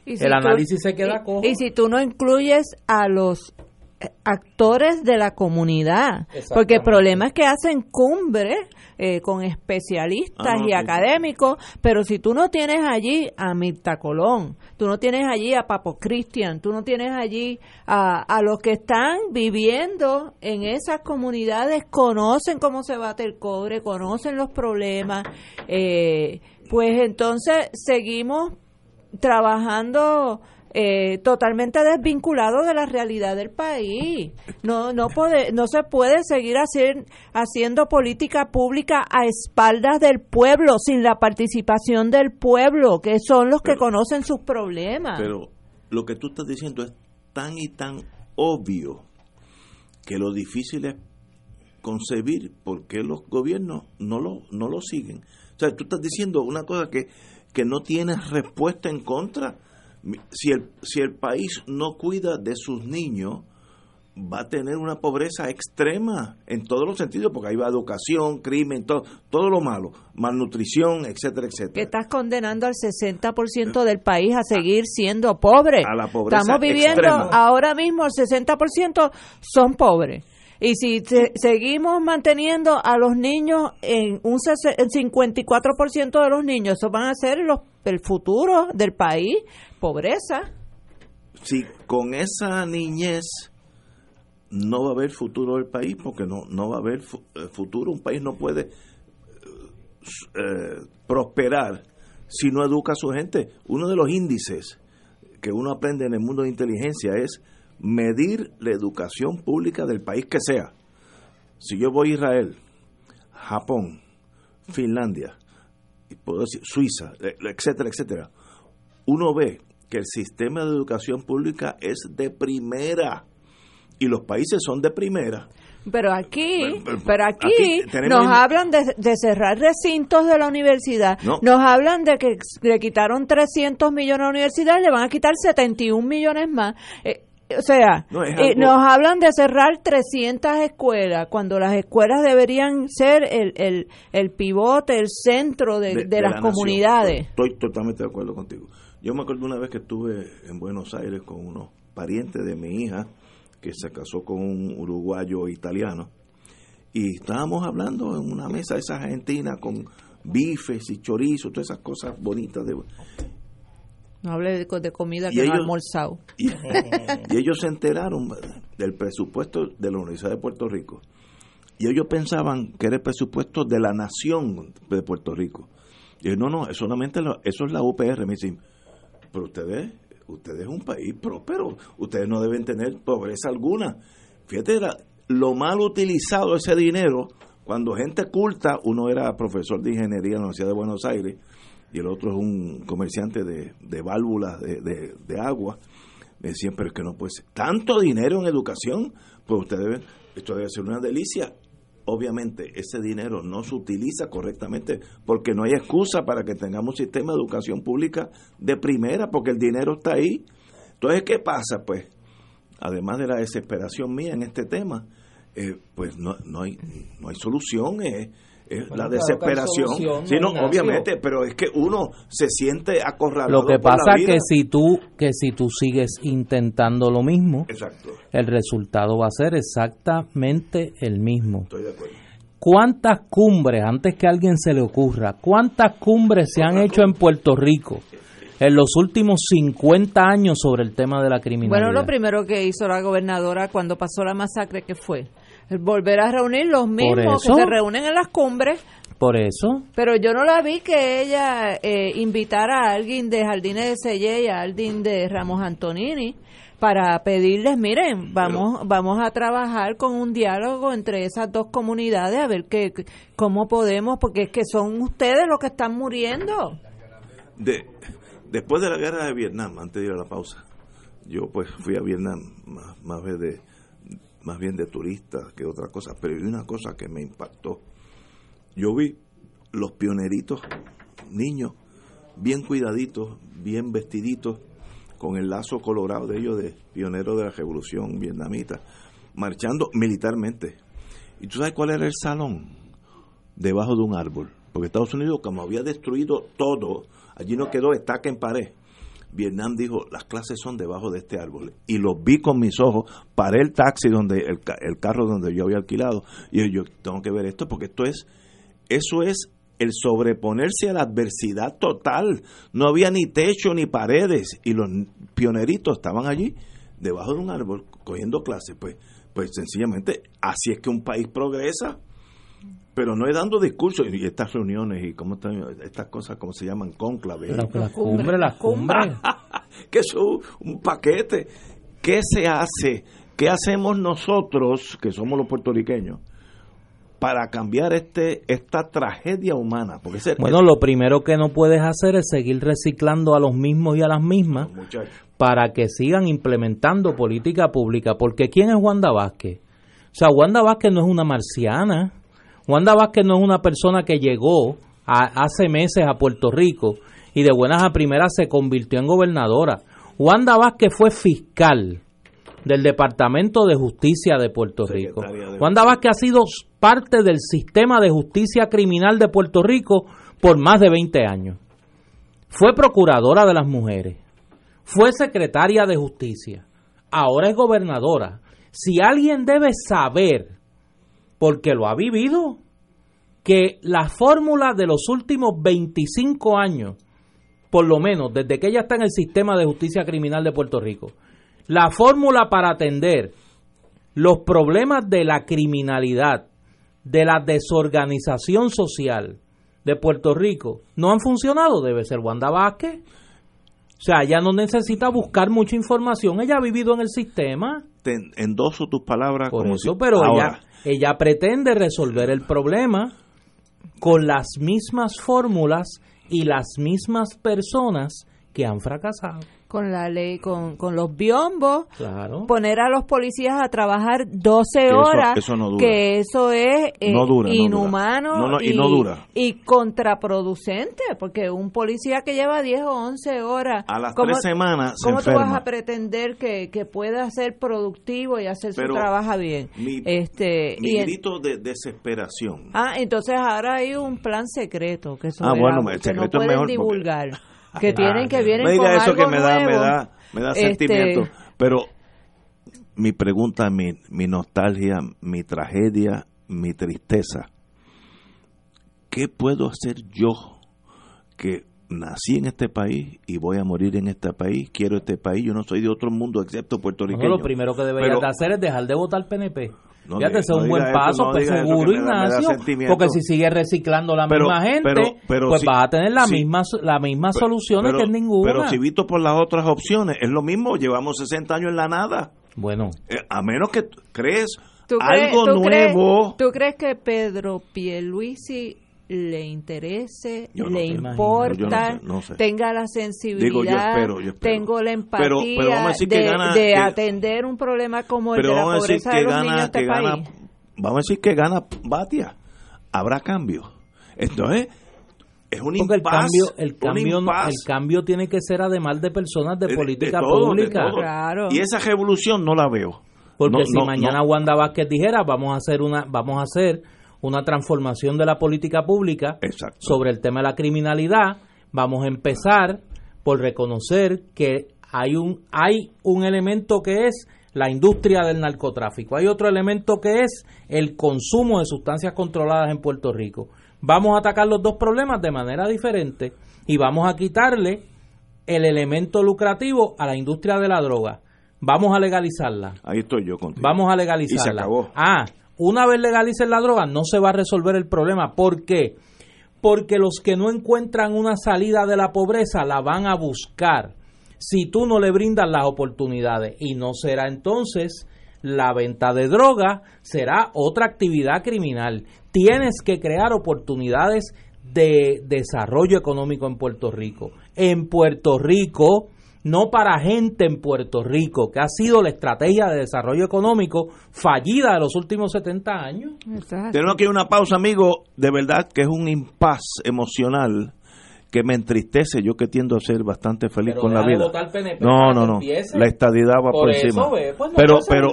el análisis se queda cojo. Y si tú no incluyes a los actores de la comunidad, porque el problema es que hacen cumbre eh, con especialistas ah, y académicos, pero si tú no tienes allí a Mirta Colón, tú no tienes allí a Papo Cristian, tú no tienes allí a, a los que están viviendo en esas comunidades, conocen cómo se bate el cobre, conocen los problemas, eh, pues entonces seguimos trabajando eh, totalmente desvinculado de la realidad del país. No, no, puede, no se puede seguir hacer, haciendo política pública a espaldas del pueblo, sin la participación del pueblo, que son los que conocen sus problemas. Pero lo que tú estás diciendo es tan y tan obvio que lo difícil es concebir por qué los gobiernos no lo, no lo siguen. O sea, tú estás diciendo una cosa que, que no tiene respuesta en contra si el, si el país no cuida de sus niños, va a tener una pobreza extrema en todos los sentidos, porque ahí va educación, crimen, todo, todo lo malo, malnutrición, etcétera, etcétera. Que estás condenando al 60% del país a seguir siendo pobre. A la pobreza Estamos viviendo ahora mismo el 60% son pobres. Y si seguimos manteniendo a los niños en un 54% de los niños, eso van a ser los, el futuro del país, pobreza. Si con esa niñez no va a haber futuro del país, porque no, no va a haber eh, futuro, un país no puede eh, prosperar si no educa a su gente. Uno de los índices que uno aprende en el mundo de inteligencia es medir la educación pública del país que sea. Si yo voy a Israel, Japón, Finlandia, puedo decir Suiza, eh, etcétera, etcétera, uno ve que el sistema de educación pública es de primera y los países son de primera. Pero aquí, pero, aquí, nos hablan de, cerrar recintos de la universidad, nos hablan de que le quitaron 300 millones a la universidad y le van a quitar 71 millones más. Eh, o sea, eh, nos hablan de cerrar 300 escuelas, cuando las escuelas deberían ser el, el, el pivote, el centro de, las comunidades. Estoy totalmente de acuerdo contigo. Yo me acuerdo una vez que estuve en Buenos Aires con unos parientes de mi hija, que se casó con un uruguayo italiano, y estábamos hablando en una mesa de esa argentina con bifes y chorizo, todas esas cosas bonitas de no hable de, comida que no almorzado. Y, ellos se enteraron del presupuesto de la Universidad de Puerto Rico. Y ellos pensaban que era el presupuesto de la nación de Puerto Rico. Y yo, no, no, solamente eso es la UPR. Me dicen, pero ustedes, ustedes es un país próspero, ustedes no deben tener pobreza alguna. Fíjate, lo mal utilizado ese dinero, cuando gente culta, uno era profesor de ingeniería en la Universidad de Buenos Aires, y el otro es un comerciante de, de válvulas de, de, agua, me decían, pero es que no puede ser tanto dinero en educación, pues ustedes esto debe ser una delicia. Obviamente ese dinero no se utiliza correctamente porque no hay excusa para que tengamos un sistema de educación pública de primera, porque el dinero está ahí. Entonces, ¿qué pasa? Pues, además de la desesperación mía en este tema, eh, pues no, no, hay, no hay solución. Eh, la desesperación. Sí, no, obviamente, pero es que uno se siente acorralado. Lo que pasa es que si tú que si tú sigues intentando lo mismo, el resultado va a ser exactamente el mismo. Estoy de acuerdo. ¿Cuántas cumbres, antes que a alguien se le ocurra, cuántas cumbres se han hecho en Puerto Rico en los últimos 50 años sobre el tema de la criminalidad? Bueno, lo primero que hizo la gobernadora cuando pasó la masacre, que fue? Volver a reunir los mismos que se reúnen en las cumbres. Por eso. Pero yo no la vi que ella eh, invitara a alguien de Jardines de Selle y a alguien de Ramos Antonini para pedirles, miren, vamos vamos a trabajar con un diálogo entre esas dos comunidades a ver qué cómo podemos, porque es que son ustedes los que están muriendo. De, después de la guerra de Vietnam, antes de ir a la pausa, yo pues fui a Vietnam más, más vez de más bien de turistas que otra cosa, pero hay una cosa que me impactó. Yo vi los pioneritos, niños, bien cuidaditos, bien vestiditos, con el lazo colorado de ellos de pioneros de la revolución vietnamita, marchando militarmente. ¿Y tú sabes cuál era el salón? Debajo de un árbol. Porque Estados Unidos, como había destruido todo, allí no quedó estaca en pared. Vietnam dijo, las clases son debajo de este árbol. Y lo vi con mis ojos, paré el taxi, donde el, el carro donde yo había alquilado, y yo tengo que ver esto porque esto es, eso es el sobreponerse a la adversidad total. No había ni techo ni paredes y los pioneritos estaban allí debajo de un árbol cogiendo clases. Pues, pues sencillamente así es que un país progresa. Pero no es dando discursos y estas reuniones y cómo están estas cosas, como se llaman, conclave. La, la cumbre, la cumbre. que es un paquete. ¿Qué se hace? ¿Qué hacemos nosotros, que somos los puertorriqueños, para cambiar este esta tragedia humana. Porque bueno, lo primero que no puedes hacer es seguir reciclando a los mismos y a las mismas para que sigan implementando política pública. Porque ¿quién es Wanda Vázquez? O sea, Wanda Vázquez no es una marciana. Wanda Vázquez no es una persona que llegó hace meses a Puerto Rico y de buenas a primeras se convirtió en gobernadora. Wanda Vázquez fue fiscal del Departamento de Justicia de Puerto Rico. Wanda Vázquez ha sido parte del sistema de justicia criminal de Puerto Rico por más de 20 años. Fue procuradora de las mujeres, fue secretaria de justicia, ahora es gobernadora. Si alguien debe saber, porque lo ha vivido, que la fórmula de los últimos 25 años, por lo menos desde que ella está en el sistema de justicia criminal de Puerto Rico, la fórmula para atender los problemas de la criminalidad, de la desorganización social de Puerto Rico, no han funcionado, debe ser Wanda Vázquez. O sea, ella no necesita buscar mucha información, ella ha vivido en el sistema. En endoso tus palabras Por eso, pero ella, ella pretende resolver el problema con las mismas fórmulas y las mismas personas que han fracasado con la ley, con, con los biombos, poner a los policías a trabajar 12 horas, que eso es eh, inhumano y, contraproducente, porque un policía que lleva 10 o 11 horas, a las tres semanas, ¿cómo tú vas a pretender que, que pueda ser productivo y hacer su trabajo bien? Mi, este, mi grito de desesperación. Ah, entonces ahora hay un plan secreto que, ah, bueno, no pueden divulgar que tienen que vienen me diga eso que me da me da me da este, sentimiento. Pero mi pregunta mi, mi nostalgia mi tragedia mi tristeza. Qué puedo hacer yo que nací en este país y voy a morir en este país, quiero este país, yo no soy de otro mundo excepto puertorriqueño. lo primero que deberías hacer es dejar de votar PNP. No Fíjate, ese es un buen paso, pues seguro, Ignacio, porque si sigue reciclando la misma gente, pues vas a tener la misma la misma soluciones que ninguna. Pero si visto por las otras opciones, es lo mismo, llevamos 60 años en la nada. Bueno. Eh, a menos que crees algo nuevo. ¿Tú crees que Pedro Pierluisi le interese, le importa, tenga la sensibilidad, tengo la empatía de, atender un problema como el de la pobreza de los niños de este país. vamos a decir que gana Batia, habrá cambio. Entonces, es un Porque el cambio, el cambio, el cambio tiene que ser además de personas de, política pública. Y esa revolución no la veo. Porque si mañana Wanda Vázquez dijera, vamos a hacer una, vamos a hacer una transformación de la política pública sobre el tema de la criminalidad. Vamos a empezar por reconocer que hay un, hay un elemento que es la industria del narcotráfico. Hay otro elemento que es el consumo de sustancias controladas en Puerto Rico. Vamos a atacar los dos problemas de manera diferente y vamos a quitarle el elemento lucrativo a la industria de la droga. Vamos a legalizarla. Ahí estoy yo contigo. Vamos a legalizarla. Y se acabó. Ah, una vez legalicen la droga, no se va a resolver el problema. ¿Por qué? Porque los que no encuentran una salida de la pobreza la van a buscar si tú no le brindas las oportunidades. Y no será entonces la venta de droga, será otra actividad criminal. Tienes que crear oportunidades de desarrollo económico en Puerto Rico. En Puerto Rico no para gente en Puerto Rico, que ha sido la estrategia de desarrollo económico fallida de los últimos 70 años. Tenemos aquí una pausa, amigo, de verdad que es un impas emocional que me entristece, yo que tiendo a ser bastante feliz con la vida. no, no, no, la estadidad va por, encima. Pues pero, pero,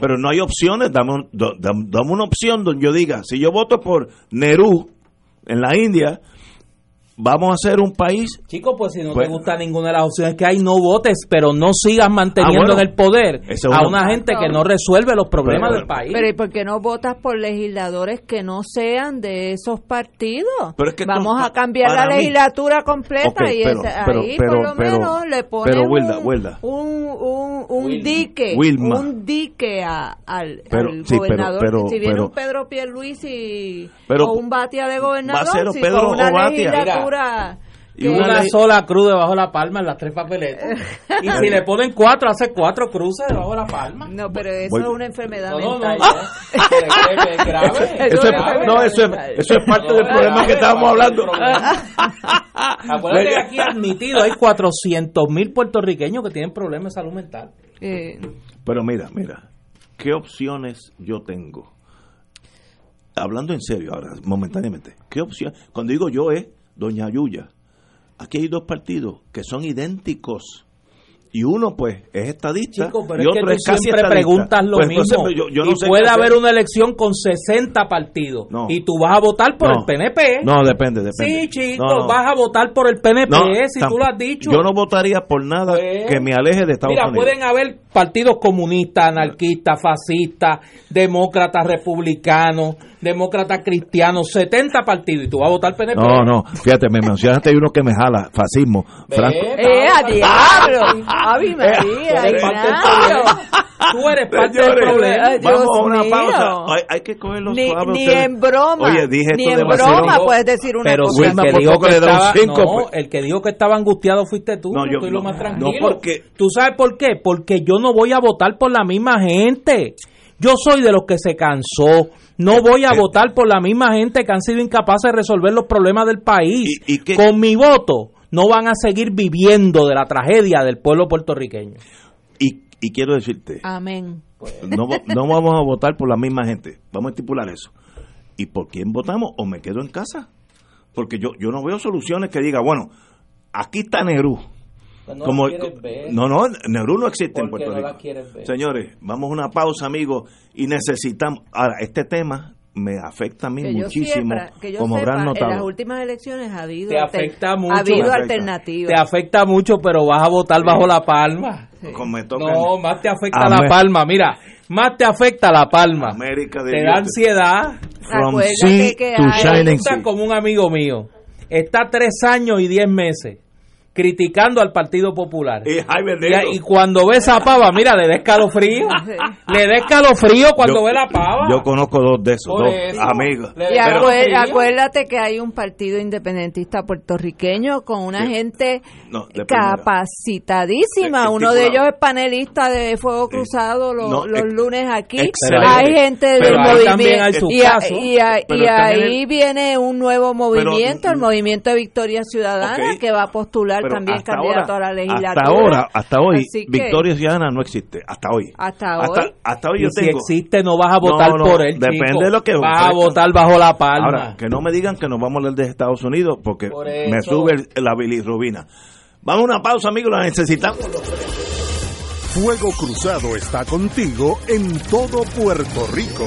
pero no hay opciones, dame, dame una opción donde yo diga, si yo voto por Nerú en la India, vamos a ser un país. Chicos, pues si no te pues gusta ninguna de las opciones que hay, no votes, pero no sigas manteniendo ah, en el poder a una gente que no resuelve los problemas del país. Pero ¿y por qué no votas por legisladores que no sean de esos partidos? vamos a cambiar la legislatura completa y ahí por lo menos le ponemos un, un, dique, un dique al, gobernador. si viene un Pedro Pierluisi o un Batia de gobernador, si Pedro una y una sola cruz debajo de la palma en las tres papeletas. y si le ponen cuatro, hace cuatro cruces debajo de la palma. No, pero eso es una enfermedad mental. No, eso es, parte del problema que estábamos hablando. Acuérdate que aquí admitido hay 400 mil puertorriqueños que tienen problemas de salud mental. Pero mira, mira, ¿qué opciones yo tengo? Hablando en serio ahora, momentáneamente, ¿qué opción? Cuando digo yo es doña Yuya. Aquí hay dos partidos que son idénticos y uno pues es estadista y otro es, casi siempre preguntas lo pues, mismo. y puede haber una elección con 60 partidos y tú vas a votar por el PNP no depende depende. Sí chicos vas a votar por el PNP si tú lo has dicho. yo no votaría por nada pues, que me aleje de Estados mira, pueden haber partidos comunistas anarquistas fascistas demócratas republicanos demócratas cristianos 70 partidos y tú vas a votar PNP no no fíjate me mencionaste uno que me jala fascismo. Franco. eh, a diablo Ave María, Tú eres parte del problema. Vamos a una pausa. Hay, que coger los ni, Ni en broma. Oye, dije ni en broma puedes decir una Pero cosa. el que, dijo que estaba, no, el que dijo que estaba angustiado fuiste tú. No, yo estoy lo más tranquilo. No porque... ¿Tú sabes por qué? Porque yo no voy a votar por la misma gente. Yo soy de los que se cansó. No voy a eh, votar por la misma gente que han sido incapaces de resolver los problemas del país. ¿Y, y Con mi voto no van a seguir viviendo de la tragedia del pueblo puertorriqueño. Y, y quiero decirte, amén. No, no vamos a votar por la misma gente, vamos a estipular eso. ¿Y por quién votamos? ¿O me quedo en casa? Porque yo, yo no veo soluciones que diga, bueno, aquí está Nerú. Pues no, Como, no, no, Nerú no existe en Puerto Rico. Señores, vamos a una pausa, amigos, y necesitamos. Ahora, este tema me afecta a mí muchísimo como gran notado. En las últimas elecciones ha habido, te afecta mucho, ha habido alternativas. Te afecta mucho, pero vas a votar bajo la palma. no, más te afecta la palma. Mira, más te afecta la palma. América te da ansiedad. From sea to shining como un amigo mío. Está tres años y diez meses criticando al Partido Popular. Y, cuando ve esa pava, mira, le da escalofrío. le da escalofrío cuando ve la pava. Yo conozco dos de esos, dos amigos. Y acuérdate que hay un partido independentista puertorriqueño con una gente capacitadísima. Uno de ellos es panelista de Fuego Cruzado los, lunes aquí. Hay gente del movimiento. y, ahí viene un nuevo movimiento, el movimiento de Victoria Ciudadana, que va a postular también candidato a la legislatura. Hasta ahora, hasta hoy, Victoria Ciudadana no existe. Hasta hoy. Hasta hoy. Hasta, hoy yo si existe, no vas a votar por él. Depende de lo que vas a votar bajo la palma. Ahora, que no me digan que nos vamos a hablar de Estados Unidos porque me sube la bilirrubina. Vamos a una pausa, amigos, la necesitamos. Fuego Cruzado está contigo en todo Puerto Rico.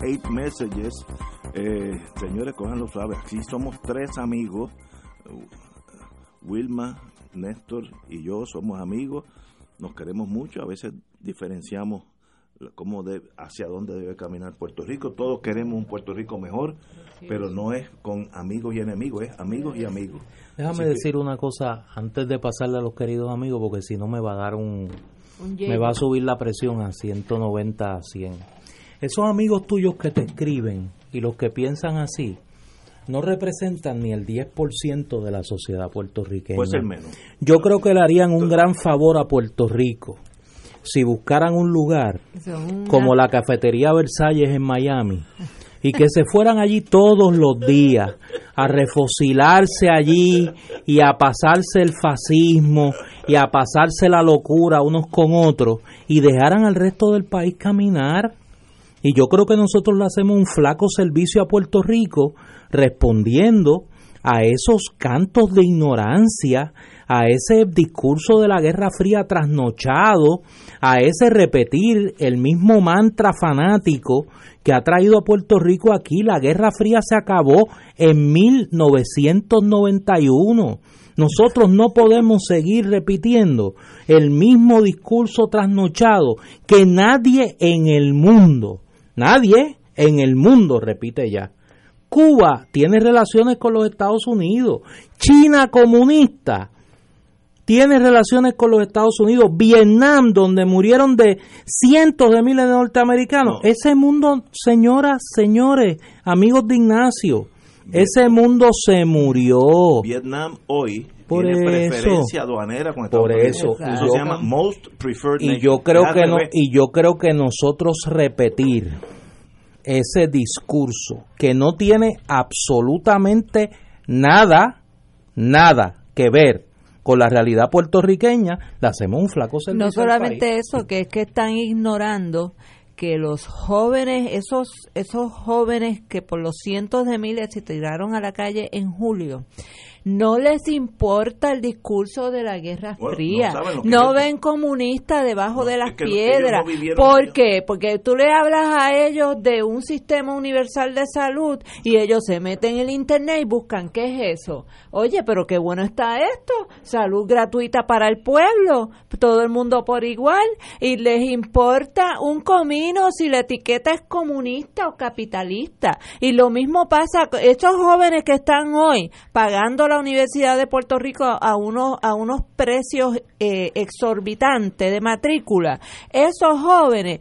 Hate messages. Eh, señores, lo suave. Aquí somos tres amigos. Wilma, Néstor y yo somos amigos. Nos queremos mucho. A veces diferenciamos cómo de, hacia dónde debe caminar Puerto Rico. Todos queremos un Puerto Rico mejor, pero no es con amigos y enemigos, es amigos y amigos. Déjame decir una cosa antes de pasarle a los queridos amigos, porque si no me va a dar un, me va a subir la presión a 190 a 100. Esos amigos tuyos que te escriben y los que piensan así, no representan ni el 10% de la sociedad puertorriqueña. Puede ser menos. Yo creo que le harían un gran favor a Puerto Rico si buscaran un lugar como la cafetería Versalles en Miami y que se fueran allí todos los días a refocilarse allí y a pasarse el fascismo y a pasarse la locura unos con otros y dejaran al resto del país caminar. Y yo creo que nosotros le hacemos un flaco servicio a Puerto Rico respondiendo a esos cantos de ignorancia, a ese discurso de la Guerra Fría trasnochado, a ese repetir el mismo mantra fanático que ha traído a Puerto Rico aquí. La Guerra Fría se acabó en 1991. Nosotros no podemos seguir repitiendo el mismo discurso trasnochado que nadie en el mundo, nadie en el mundo repite ya. Cuba tiene relaciones con los Estados Unidos. China comunista tiene relaciones con los Estados Unidos. Vietnam, donde murieron de cientos de miles de norteamericanos. Ese mundo, señoras, señores, amigos de Ignacio, ese mundo se murió. Vietnam hoy por tiene eso, preferencia aduanera con Estados por eso, eso se llama most preferred y yo creo que no, y yo creo que nosotros repetir ese discurso que no tiene absolutamente nada, nada que ver con la realidad puertorriqueña, le hacemos un flaco servicio. No solamente eso, que es que están ignorando que los jóvenes, esos, esos jóvenes que por los cientos de miles se tiraron a la calle en julio, no les importa el discurso de la Guerra Fría. No, ven comunistas debajo de las piedras. ¿Por qué? Porque tú le hablas a ellos de un sistema universal de salud y ellos se meten en el Internet y buscan qué es eso. Oye, pero qué bueno está esto. Salud gratuita para el pueblo, todo el mundo por igual. Y les importa un comino si la etiqueta es comunista o capitalista. Y lo mismo pasa, estos jóvenes que están hoy pagando la Universidad de Puerto Rico a unos, a unos precios eh, exorbitantes de matrícula, esos jóvenes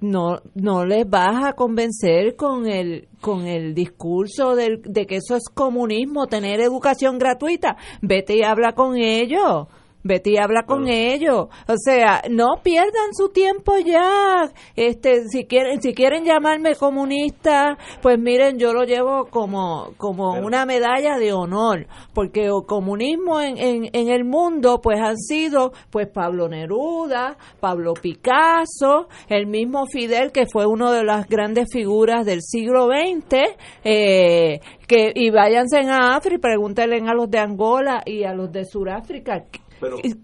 no, no les vas a convencer con el, con el discurso de que eso es comunismo, tener educación gratuita. Vete y habla con ellos. Betty habla con ellos. O sea, no pierdan su tiempo ya. Este, si quieren, si quieren llamarme comunista, pues miren, yo lo llevo como, como una medalla de honor, porque el comunismo en, en, en el mundo, pues han sido, pues Pablo Neruda, Pablo Picasso, el mismo Fidel, que fue una de las grandes figuras del siglo XX, eh, que, y váyanse a África y pregúntenle a los de Angola y a los de Sudáfrica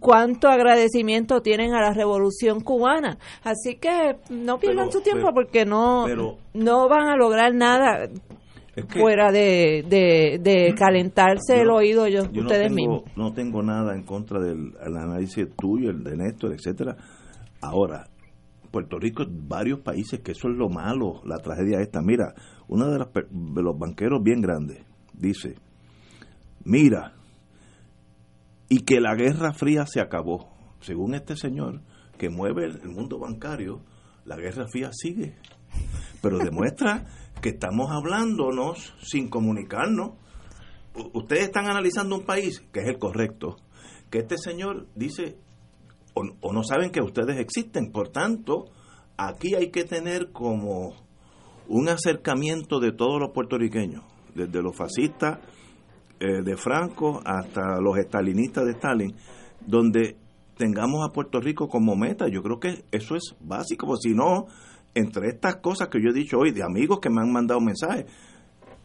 cuánto agradecimiento tienen a la revolución cubana. Así que no pierdan su tiempo porque no, no van a lograr nada fuera de, de, calentarse el oído yo, ustedes mismos. No tengo nada en contra del análisis tuyo, el de Néstor, etcétera. Ahora, Puerto Rico, varios países que eso es lo malo, la tragedia esta. Mira, uno de, de los banqueros bien grandes dice, mira, y que la Guerra Fría se acabó. Según este señor que mueve el mundo bancario, la Guerra Fría sigue. Pero demuestra que estamos hablándonos sin comunicarnos. Ustedes están analizando un país que es el correcto, que este señor dice o, o no saben que ustedes existen. Por tanto, aquí hay que tener como un acercamiento de todos los puertorriqueños, desde los fascistas eh, de Franco hasta los estalinistas de Stalin, donde tengamos a Puerto Rico como meta. Yo creo que eso es básico, porque si no, entre estas cosas que yo he dicho hoy, de amigos que me han mandado mensajes,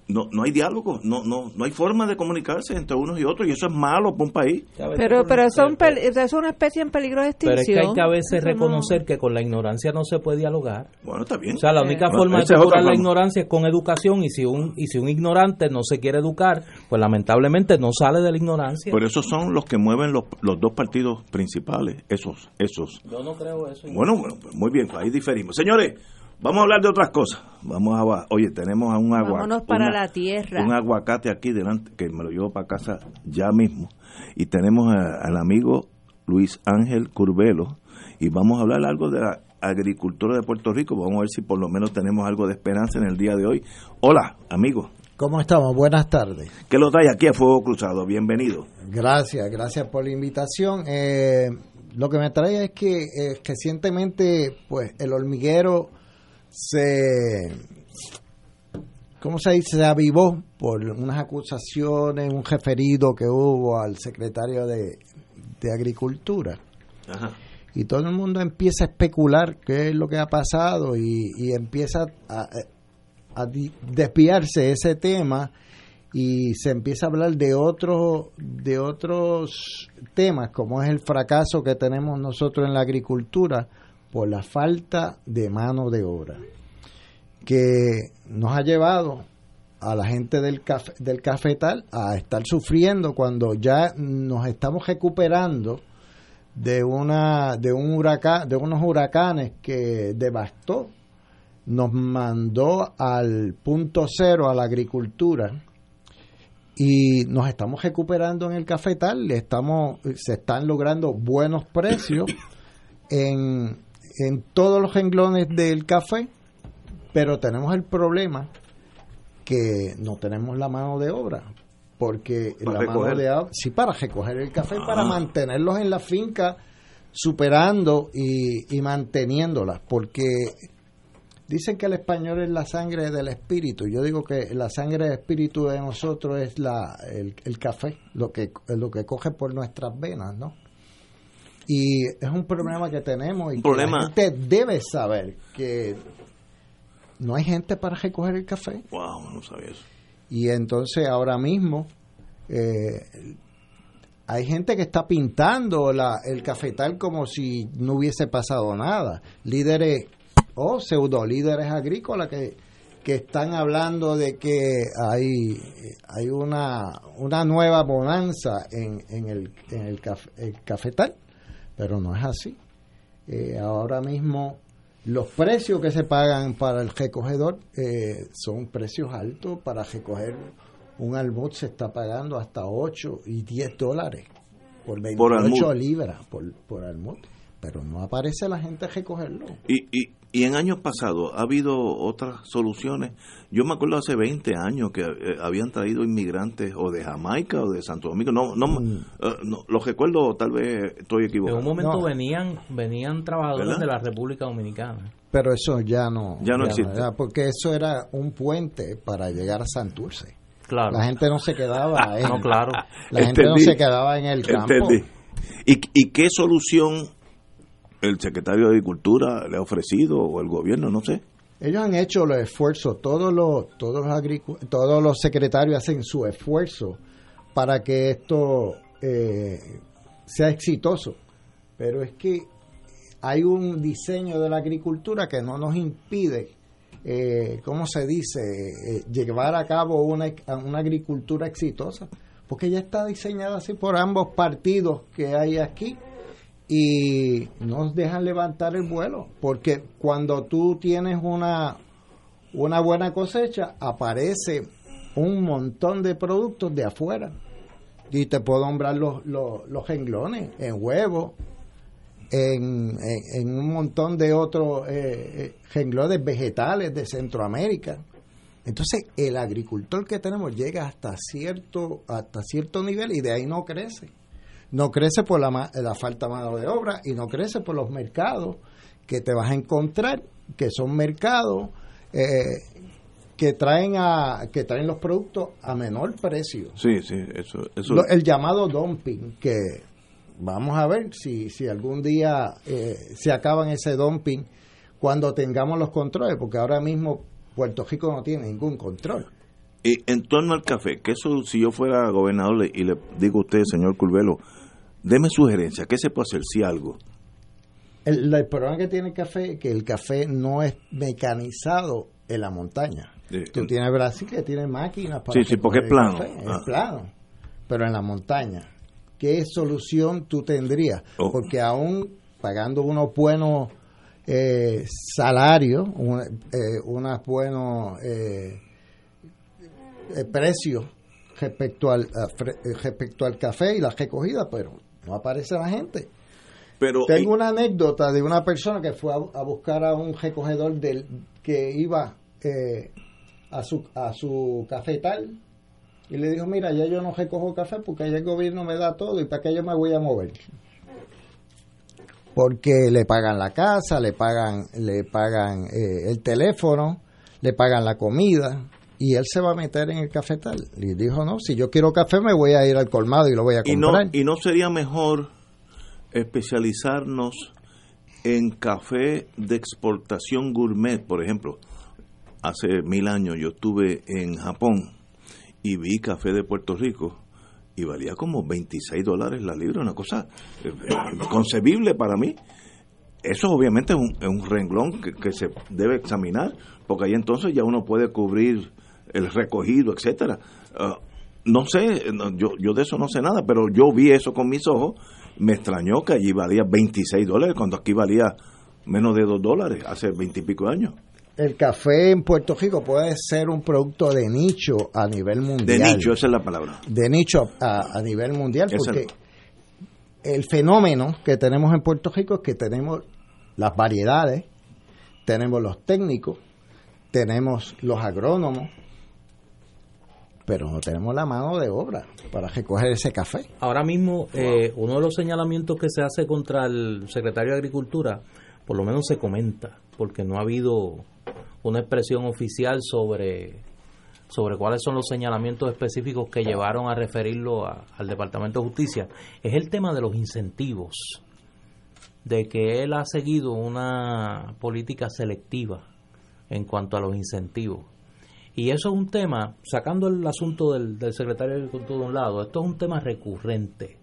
no, no hay diálogo, no, no, no hay forma de comunicarse entre unos y otros y eso es malo para un país. Pero, pero son es una especie en peligro de extinción. Pero es que hay que a veces reconocer que con la ignorancia no se puede dialogar. Bueno, está bien. O sea, la única forma de superar la ignorancia es con educación y si un y si un ignorante no se quiere educar, pues lamentablemente no sale de la ignorancia. Pero esos son los que mueven los, los dos partidos principales, esos, esos. Yo no creo eso. Bueno, bueno, pues muy bien, ahí diferimos. Señores, Vamos a hablar de otras cosas. Vamos a oye, tenemos a un aguacate. para la tierra. Un aguacate aquí delante que me lo llevo para casa ya mismo. Y tenemos al amigo Luis Ángel Curbelo y vamos a hablar algo de la agricultura de Puerto Rico. Vamos a ver si por lo menos tenemos algo de esperanza en el día de hoy. Hola, amigo. ¿Cómo estamos? Buenas tardes. ¿Qué lo trae aquí a Fuego Cruzado? Bienvenido. Gracias, gracias por la invitación. Eh, lo que me trae es que eh, recientemente pues el hormiguero se ¿cómo se dice? se avivó por unas acusaciones, un referido que hubo al secretario de, Agricultura. Y todo el mundo empieza a especular qué es lo que ha pasado y, empieza a, a desviarse ese tema y se empieza a hablar de otros de otros temas como es el fracaso que tenemos nosotros en la agricultura por la falta de mano de obra que nos ha llevado a la gente del del cafetal a estar sufriendo cuando ya nos estamos recuperando de una de un huracán de unos huracanes que devastó nos mandó al punto cero a la agricultura y nos estamos recuperando en el cafetal, estamos, se están logrando buenos precios en, en todos los renglones del café, pero tenemos el problema que no tenemos la mano de obra, porque la mano de obra, sí, para recoger el café, para ah. mantenerlos en la finca, superando y, y manteniéndolas, porque Dicen que el español es la sangre del espíritu. Yo digo que la sangre del espíritu de nosotros es la, el, café, lo que, lo que coge por nuestras venas, ¿no? Y es un problema que tenemos y que la gente debe saber que no hay gente para recoger el café. Wow, no sabía eso. Y entonces ahora mismo eh, hay gente que está pintando la, el cafetal como si no hubiese pasado nada. Líderes o pseudo líderes agrícolas que, que están hablando de que hay, hay una, una nueva bonanza en, en, el, en el, cafetal, pero no es así. Eh, ahora mismo los precios que se pagan para el recogedor eh, son precios altos. Para recoger un almud se está pagando hasta 8 y 10 dólares por 28 libras por, por almud. Pero no aparece la gente a recogerlo. Y, y, y en años pasados ha habido otras soluciones. Yo me acuerdo hace 20 años que eh, habían traído inmigrantes o de Jamaica o de Santo Domingo. No, no, mm. eh, los recuerdo, tal vez estoy equivocado. En un momento venían venían trabajadores de la República Dominicana. Pero eso ya no. Ya no existe. porque eso era un puente para llegar a Santurce. Claro. La gente no se quedaba en, no, claro. La gente no se quedaba en el campo. ¿Y, ¿Y qué solución el secretario de Agricultura le ha ofrecido o el gobierno, no sé. Ellos han hecho los esfuerzos, todos los, todos los, todos los secretarios hacen su esfuerzo para que esto eh, sea exitoso. Pero es que hay un diseño de la agricultura que no nos impide, eh, ¿cómo se dice?, eh, llevar a cabo una, una agricultura exitosa, porque ya está diseñada así por ambos partidos que hay aquí y nos dejan levantar el vuelo, porque cuando tú tienes una, una buena cosecha, aparece un montón de productos de afuera. Y te puedo nombrar los, los, los en huevo, en, en, un montón de otros eh, eh vegetales de Centroamérica. Entonces, el agricultor que tenemos llega hasta cierto, hasta cierto nivel y de ahí no crece no crece por la, la falta de mano de obra y no crece por los mercados que te vas a encontrar, que son mercados eh, que traen a que traen los productos a menor precio. Sí, sí, eso, eso. el llamado dumping, que vamos a ver si, si algún día eh, se acaban ese dumping cuando tengamos los controles, porque ahora mismo Puerto Rico no tiene ningún control. Y en torno al café, que eso si yo fuera gobernador y le digo a usted, señor Curvelo, Deme sugerencia, ¿qué se puede hacer si algo? El, problema que tiene el café es que el café no es mecanizado en la montaña. Tú tienes Brasil que tiene máquinas para. Sí, sí, porque es plano. Es ah. plano. Pero en la montaña, ¿qué solución tú tendrías? Oh. Porque aún pagando unos buenos eh, salarios, eh, unos buenos eh, precios respecto al, respecto al café y la recogida, pero no aparece la gente. Pero, Tengo una anécdota de una persona que fue a, buscar a un recogedor del que iba eh, a, su, a su cafetal y le dijo, mira, ya yo no recojo café porque ya el gobierno me da todo y para qué yo me voy a mover. Porque le pagan la casa, le pagan, le pagan eh, el teléfono, le pagan la comida y él se va a meter en el cafetal. Y dijo, no, si yo quiero café me voy a ir al colmado y lo voy a comprar. ¿Y no, y no sería mejor especializarnos en café de exportación gourmet, por ejemplo? Hace mil años yo estuve en Japón y vi café de Puerto Rico y valía como 26 dólares la libra, una cosa eh, inconcebible para mí. Eso obviamente es un, renglón que, se debe examinar, porque ahí entonces ya uno puede cubrir el recogido, etcétera. Ah, no sé, yo, yo de eso no sé nada, pero yo vi eso con mis ojos, me extrañó que allí valía 26 dólares, cuando aquí valía menos de 2 dólares hace 20 y pico años el café en Puerto Rico puede ser un producto de nicho a nivel mundial. De nicho, esa es la palabra. De nicho a, nivel mundial, porque el fenómeno que tenemos en Puerto Rico es que tenemos las variedades, tenemos los técnicos, tenemos los agrónomos, pero no tenemos la mano de obra para recoger ese café. Ahora mismo, eh, uno de los señalamientos que se hace contra el secretario de Agricultura, por lo menos se comenta, porque no ha habido una expresión oficial sobre, sobre cuáles son los señalamientos específicos que llevaron a referirlo al Departamento de Justicia, es el tema de los incentivos, de que él ha seguido una política selectiva en cuanto a los incentivos. Y eso es un tema, sacando el asunto del, del secretario de Agricultura de un lado, esto es un tema recurrente.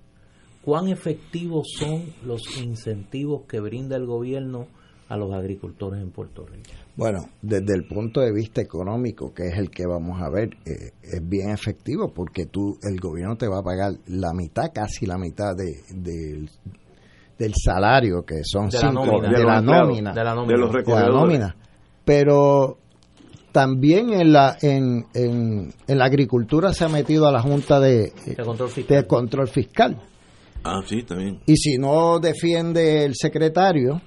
¿Cuán efectivos son los incentivos que brinda el gobierno a los agricultores en Puerto Rico? Bueno, desde el punto de vista económico, que es el que vamos a ver, eh, es bien efectivo porque tú, el gobierno te va a pagar la mitad, casi la mitad de, del salario, que son cinco, de, la nómina, de la nómina, Pero también en la en, en, la agricultura se ha metido a la Junta de, de control fiscal. Ah, sí, también. Y si no defiende el secretario,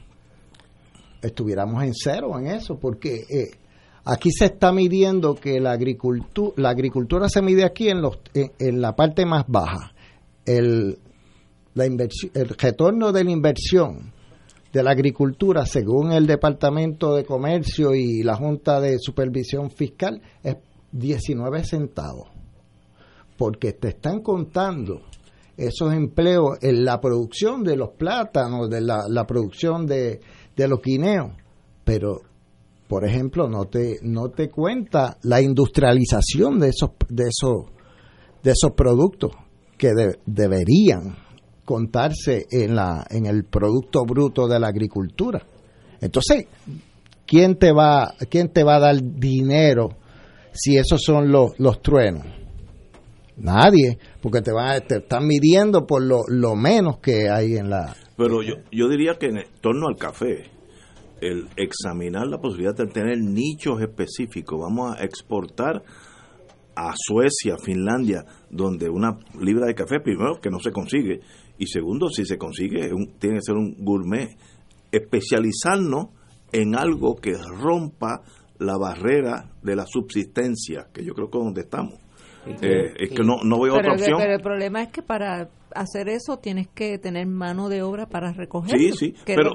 estuviéramos en cero en eso, porque eh, aquí se está midiendo que la agricultura, la agricultura se mide aquí en, los, en, la parte más baja. El, la inversión, el retorno de la inversión de la agricultura, según el Departamento de Comercio y la Junta de Supervisión Fiscal, es 19 centavos. Porque te están contando esos empleos en la producción de los plátanos, de la producción de, de los guineos, pero por ejemplo no te no te cuenta la industrialización de esos de esos de esos productos que deberían contarse en la en el producto bruto de la agricultura. Entonces, ¿quién te va quién te va a dar dinero si esos son los los truenos? Nadie, porque te, van, te están midiendo por lo, lo menos que hay en la, pero yo, yo diría que en torno al café, el examinar la posibilidad de tener nichos específicos, vamos a exportar a Suecia, Finlandia, donde una libra de café, primero, que no se consigue, y segundo, si se consigue, tiene que ser un gourmet. Especializarnos en algo que rompa la barrera de la subsistencia, que yo creo que es donde estamos. Eh, es que no, no veo otra opción. Pero el problema es que para hacer eso tienes que tener mano de obra para recoger. Sí, sí, pero,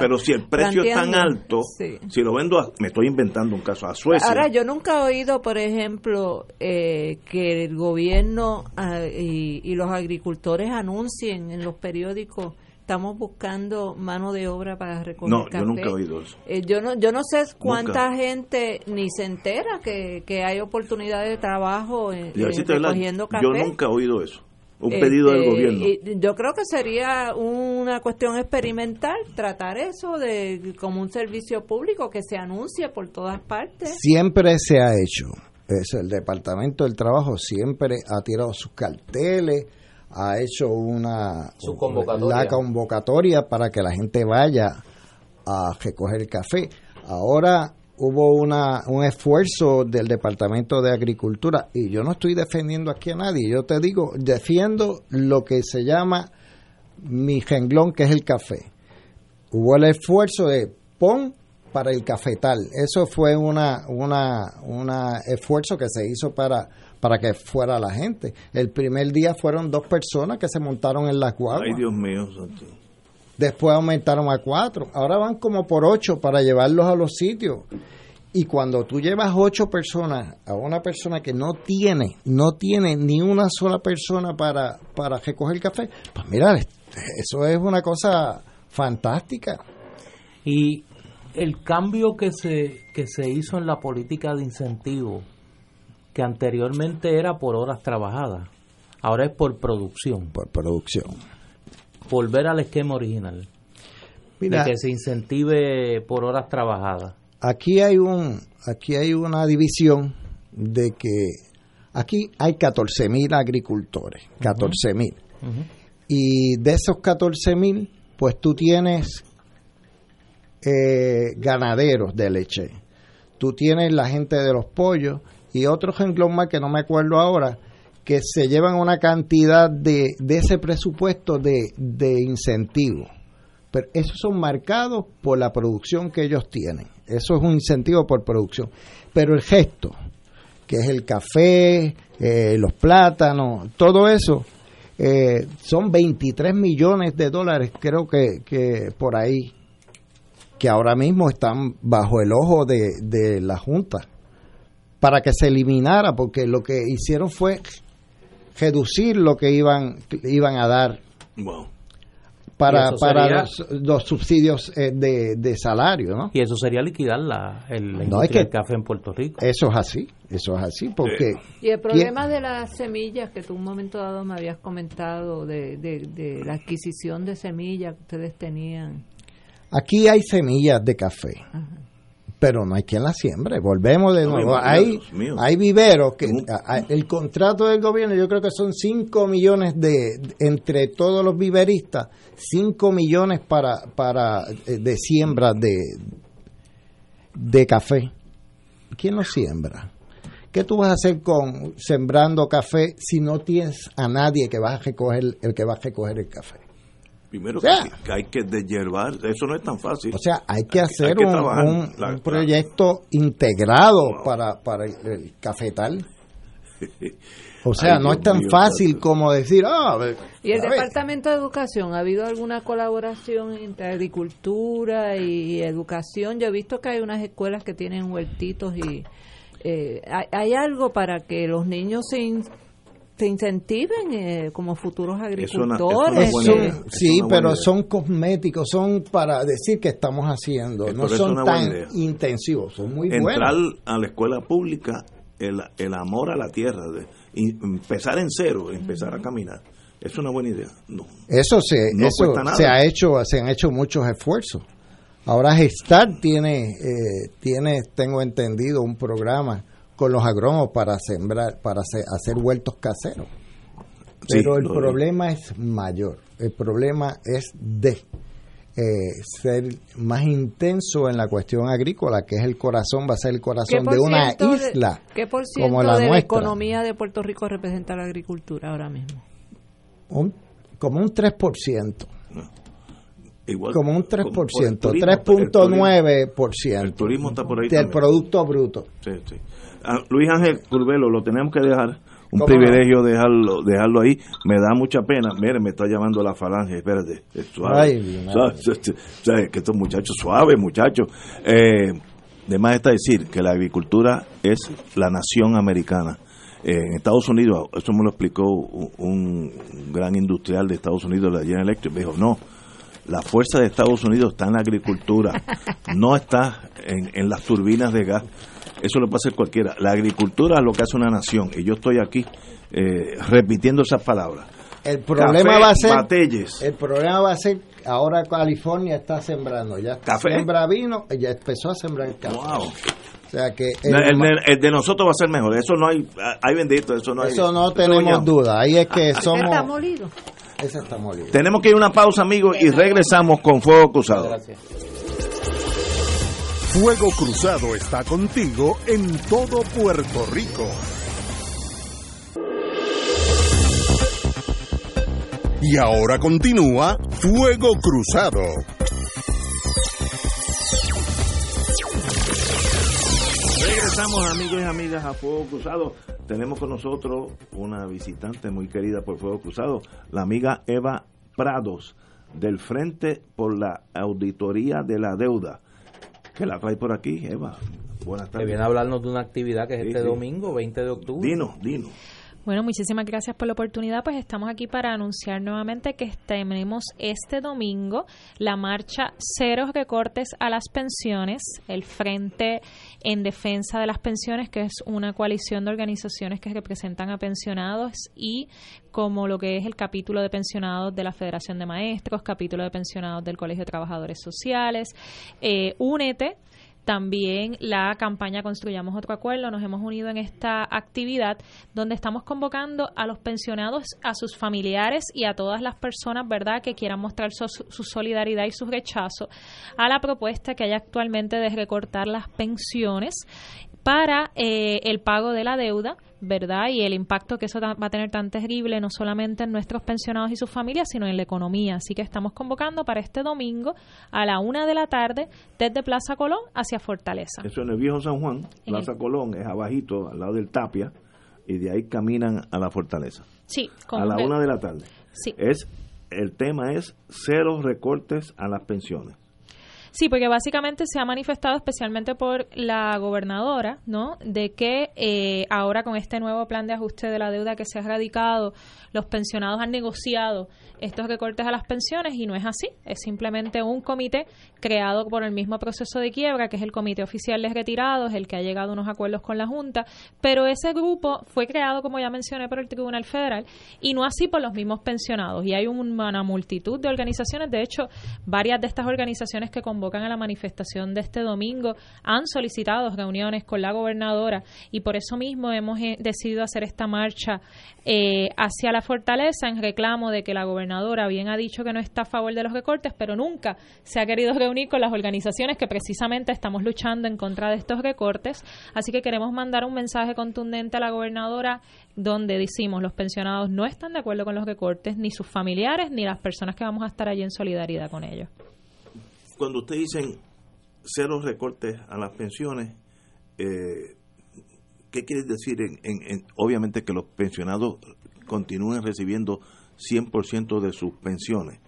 pero, si el precio es tan alto, si lo vendo, me estoy inventando un caso a Suecia. Ahora, yo nunca he oído, por ejemplo, eh, que el gobierno ah, y, y los agricultores anuncien en los periódicos estamos buscando mano de obra para recoger no, yo nunca he oído eso. Eh, yo no yo no sé cuánta gente ni se entera que, que hay oportunidades de trabajo en, recogiendo café. Yo nunca he oído eso. Un pedido del este, gobierno. yo creo que sería una cuestión experimental tratar eso de como un servicio público que se anuncie por todas partes. Siempre se ha hecho. Es el Departamento del Trabajo siempre ha tirado sus carteles, ha hecho una convocatoria. la convocatoria para que la gente vaya a recoger el café. Ahora hubo una, un esfuerzo del Departamento de Agricultura y yo no estoy defendiendo aquí a nadie, yo te digo, defiendo lo que se llama mi renglón que es el café. Hubo el esfuerzo de pon para el cafetal. Eso fue una, una, una esfuerzo que se hizo para, para que fuera la gente. El primer día fueron dos personas que se montaron en la guaguas. Ay, Dios mío, Después aumentaron a cuatro. Ahora van como por ocho para llevarlos a los sitios. Y cuando tú llevas ocho personas a una persona que no tiene, no tiene ni una sola persona para, para recoger café, pues mira, eso es una cosa fantástica. Y el cambio que se, que se hizo en la política de incentivo, que anteriormente era por horas trabajadas, ahora es por producción. Por producción. Volver al esquema original. Mira, de que se incentive por horas trabajadas. Aquí hay un aquí hay una división de que aquí hay 14 mil agricultores, 14 mil. Y de esos 14 mil, pues tú tienes eh, ganaderos de leche. Tú tienes la gente de los pollos y otro ejemplo más que no me acuerdo ahora, que se llevan una cantidad de, de ese presupuesto de, de incentivos. Pero esos son marcados por la producción que ellos tienen. Eso es un incentivo por producción. Pero el gesto, que es el café, eh, los plátanos, todo eso, eh, son 23 millones de dólares, creo que, que por ahí, que ahora mismo están bajo el ojo de, la Junta para que se eliminara, porque lo que hicieron fue reducir lo que iban, iban a dar para, para los, subsidios eh, de, salario. ¿no? Y eso sería liquidar la, el, industria café en Puerto Rico. Eso es así, eso es así, porque... Y el problema de las semillas que tú un momento dado me habías comentado, de, de la adquisición de semillas que ustedes tenían Aquí hay semillas de café, pero no hay quien las siembre. Volvemos de nuevo. hay, hay viveros que el contrato del gobierno, yo creo que son 5 millones de, entre todos los viveristas, 5 millones para, para eh, de siembra de, de café. ¿Quién lo siembra? ¿Qué tú vas a hacer con sembrando café si no tienes a nadie que va a recoger el que va a recoger el café? Primero que, hay que deshiervar, eso no es tan fácil. O sea, hay que hacer un, proyecto integrado para, para el, cafetal. O sea, no es tan fácil como decir, ah, ¿Y el Departamento de Educación? ¿Ha habido alguna colaboración entre agricultura y educación? Yo he visto que hay unas escuelas que tienen huertitos y eh, hay, algo para que los niños se se incentiven eh, como futuros agricultores. sí, pero son cosméticos, son para decir que estamos haciendo, no son tan intensivos, son muy Entrar a la escuela pública, el, el amor a la tierra, de, empezar en cero, empezar a caminar. Es una buena idea. No. Eso se, eso se ha hecho, se han hecho muchos esfuerzos. Ahora Gestar tiene, eh, tiene, tengo entendido, un programa con los agrónomos para sembrar, para hacer, huertos caseros. Pero el problema es mayor. El problema es de eh, ser más intenso en la cuestión agrícola, que es el corazón, va a ser el corazón de una isla. ¿Qué por ciento como la de la economía de Puerto Rico representa la agricultura ahora mismo? Un, como un 3%. Igual, como un 3%, 3.9%. El turismo está por ahí. Del Producto Bruto. Sí, sí. Luis Ángel Curvelo, lo tenemos que dejar. Un privilegio dejarlo dejarlo ahí. Me da mucha pena. Mire, me está llamando la falange. Espérate. Suave. suave, que estos muchachos, suaves muchachos. Eh, de más está decir que la agricultura es la nación americana. Eh, en Estados Unidos, eso me lo explicó un, gran industrial de Estados Unidos, la General Electric, me dijo, no, la fuerza de Estados Unidos está en la agricultura, no está en, en las turbinas de gas. Eso lo puede hacer cualquiera. La agricultura es lo que hace una nación. Y yo estoy aquí eh, repitiendo esas palabras. El problema va a ser. El problema va a ser. Ahora California está sembrando. Ya ¿Café? sembra vino. Ya empezó a sembrar el café. O sea que el, de nosotros va a ser mejor. Eso no hay. Hay bendito. Eso no hay. Eso no tenemos duda. Ahí es que somos. Está molido. Ese está molido. Tenemos que ir a una pausa, amigos, y regresamos con Fuego Cruzado. Gracias. Fuego Cruzado está contigo en todo Puerto Rico. Y ahora continúa Fuego Cruzado. Regresamos amigos y amigas a Fuego Cruzado. Tenemos con nosotros una visitante muy querida por Fuego Cruzado, la amiga Eva Prados, del Frente por la Auditoría de la Deuda, que la trae por aquí, Eva. Buenas tardes. Que viene a hablarnos de una actividad que es este domingo, 20 de octubre. Dino, dino. Bueno, muchísimas gracias por la oportunidad. Pues estamos aquí para anunciar nuevamente que tenemos este domingo la marcha Cero Recortes a las Pensiones, el Frente en Defensa de las Pensiones, que es una coalición de organizaciones que representan a pensionados y como lo que es el capítulo de pensionados de la Federación de Maestros, capítulo de pensionados del Colegio de Trabajadores Sociales. Eh, únete también la campaña Construyamos otro acuerdo. Nos hemos unido en esta actividad donde estamos convocando a los pensionados, a sus familiares y a todas las personas, ¿verdad?, que quieran mostrar su, su solidaridad y su rechazo a la propuesta que hay actualmente de recortar las pensiones para eh, el pago de la deuda, ¿verdad? Y el impacto que eso va a tener tan terrible, no solamente en nuestros pensionados y sus familias, sino en la economía. Así que estamos convocando para este domingo a la una de la tarde desde Plaza Colón hacia Fortaleza. Eso en el viejo San Juan, Plaza Colón es abajito, al lado del Tapia, y de ahí caminan a la Fortaleza. Sí, a la una de la tarde. Sí. Es, el tema es cero recortes a las pensiones. Sí, porque básicamente se ha manifestado especialmente por la gobernadora, ¿no? De que eh, ahora con este nuevo plan de ajuste de la deuda que se ha radicado, los pensionados han negociado estos recortes a las pensiones y no es así. Es simplemente un comité creado por el mismo proceso de quiebra, que es el Comité Oficial de Retirados, el que ha llegado a unos acuerdos con la Junta, pero ese grupo fue creado, como ya mencioné, por el Tribunal Federal y no así por los mismos pensionados. Y hay una multitud de organizaciones, de hecho, varias de estas organizaciones que convocan a la manifestación de este domingo han solicitado reuniones con la gobernadora y por eso mismo hemos eh, decidido hacer esta marcha eh, hacia la fortaleza en reclamo de que la gobernadora bien ha dicho que no está a favor de los recortes, pero nunca se ha querido reunir con las organizaciones que precisamente estamos luchando en contra de estos recortes. Así que queremos mandar un mensaje contundente a la gobernadora donde decimos los pensionados no están de acuerdo con los recortes, ni sus familiares, ni las personas que vamos a estar allí en solidaridad con ellos cuando usted dicen cero recortes a las pensiones, eh, ¿qué quiere decir? En, obviamente que los pensionados continúen recibiendo 100% de sus pensiones.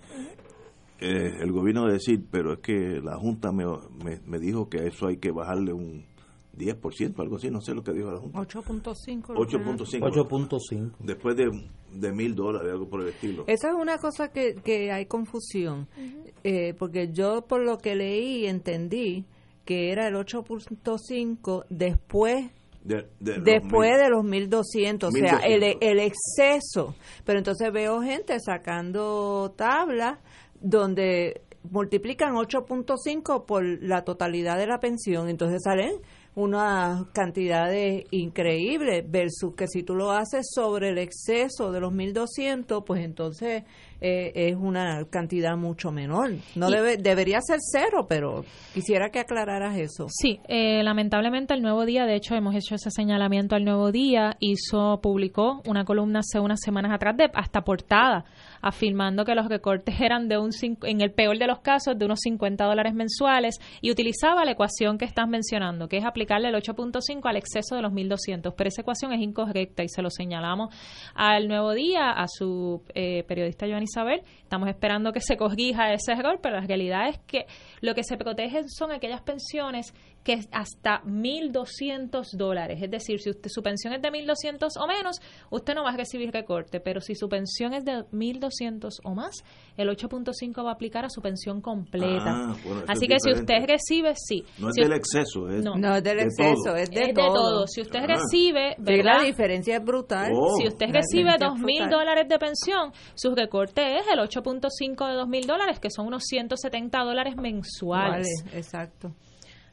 Eh, el gobierno va a decir, pero es que la Junta me, me, dijo que eso hay que bajarle un 10%, algo así, no sé lo que dijo la Junta. 8.5. 8.5. Después de, de mil dólares, algo por el estilo. Esa es una cosa que, que hay confusión, eh, porque yo por lo que leí entendí que era el 8.5 después de, después de los 1200, o sea, el, el exceso. Pero entonces veo gente sacando tablas donde multiplican 8.5 por la totalidad de la pensión, entonces salen unas cantidades increíbles versus que si tú lo haces sobre el exceso de los 1200, pues entonces eh, es una cantidad mucho menor. No debe, debería ser cero, pero quisiera que aclararas eso. Sí, eh, lamentablemente el Nuevo Día, de hecho hemos hecho ese señalamiento al Nuevo Día, hizo, publicó una columna hace unas semanas atrás de hasta portada, afirmando que los recortes eran de un en el peor de los casos de unos 50 dólares mensuales y utilizaba la ecuación que estás mencionando, que es aplicarle el 8.5 al exceso de los 1.200, pero esa ecuación es incorrecta y se lo señalamos al Nuevo Día, a su eh, periodista Joanny Isabel. Estamos esperando que se corrija ese error, pero la realidad es que lo que se protege son aquellas pensiones que es hasta 1.200 dólares. Es decir, si usted, su pensión es de 1.200 o menos, usted no va a recibir recorte, pero si su pensión es de 1.200 o más, el 8.5 va a aplicar a su pensión completa. Ah, Así que si usted recibe, sí. No es del exceso, es, no. es del exceso, es de, todo. Si usted ah. recibe, ¿verdad? La diferencia es brutal. Oh. si usted recibe 2.000 dólares de pensión, su recorte es el 8.5 de 2.000 dólares, que son unos 170 dólares mensuales. Vale, exacto.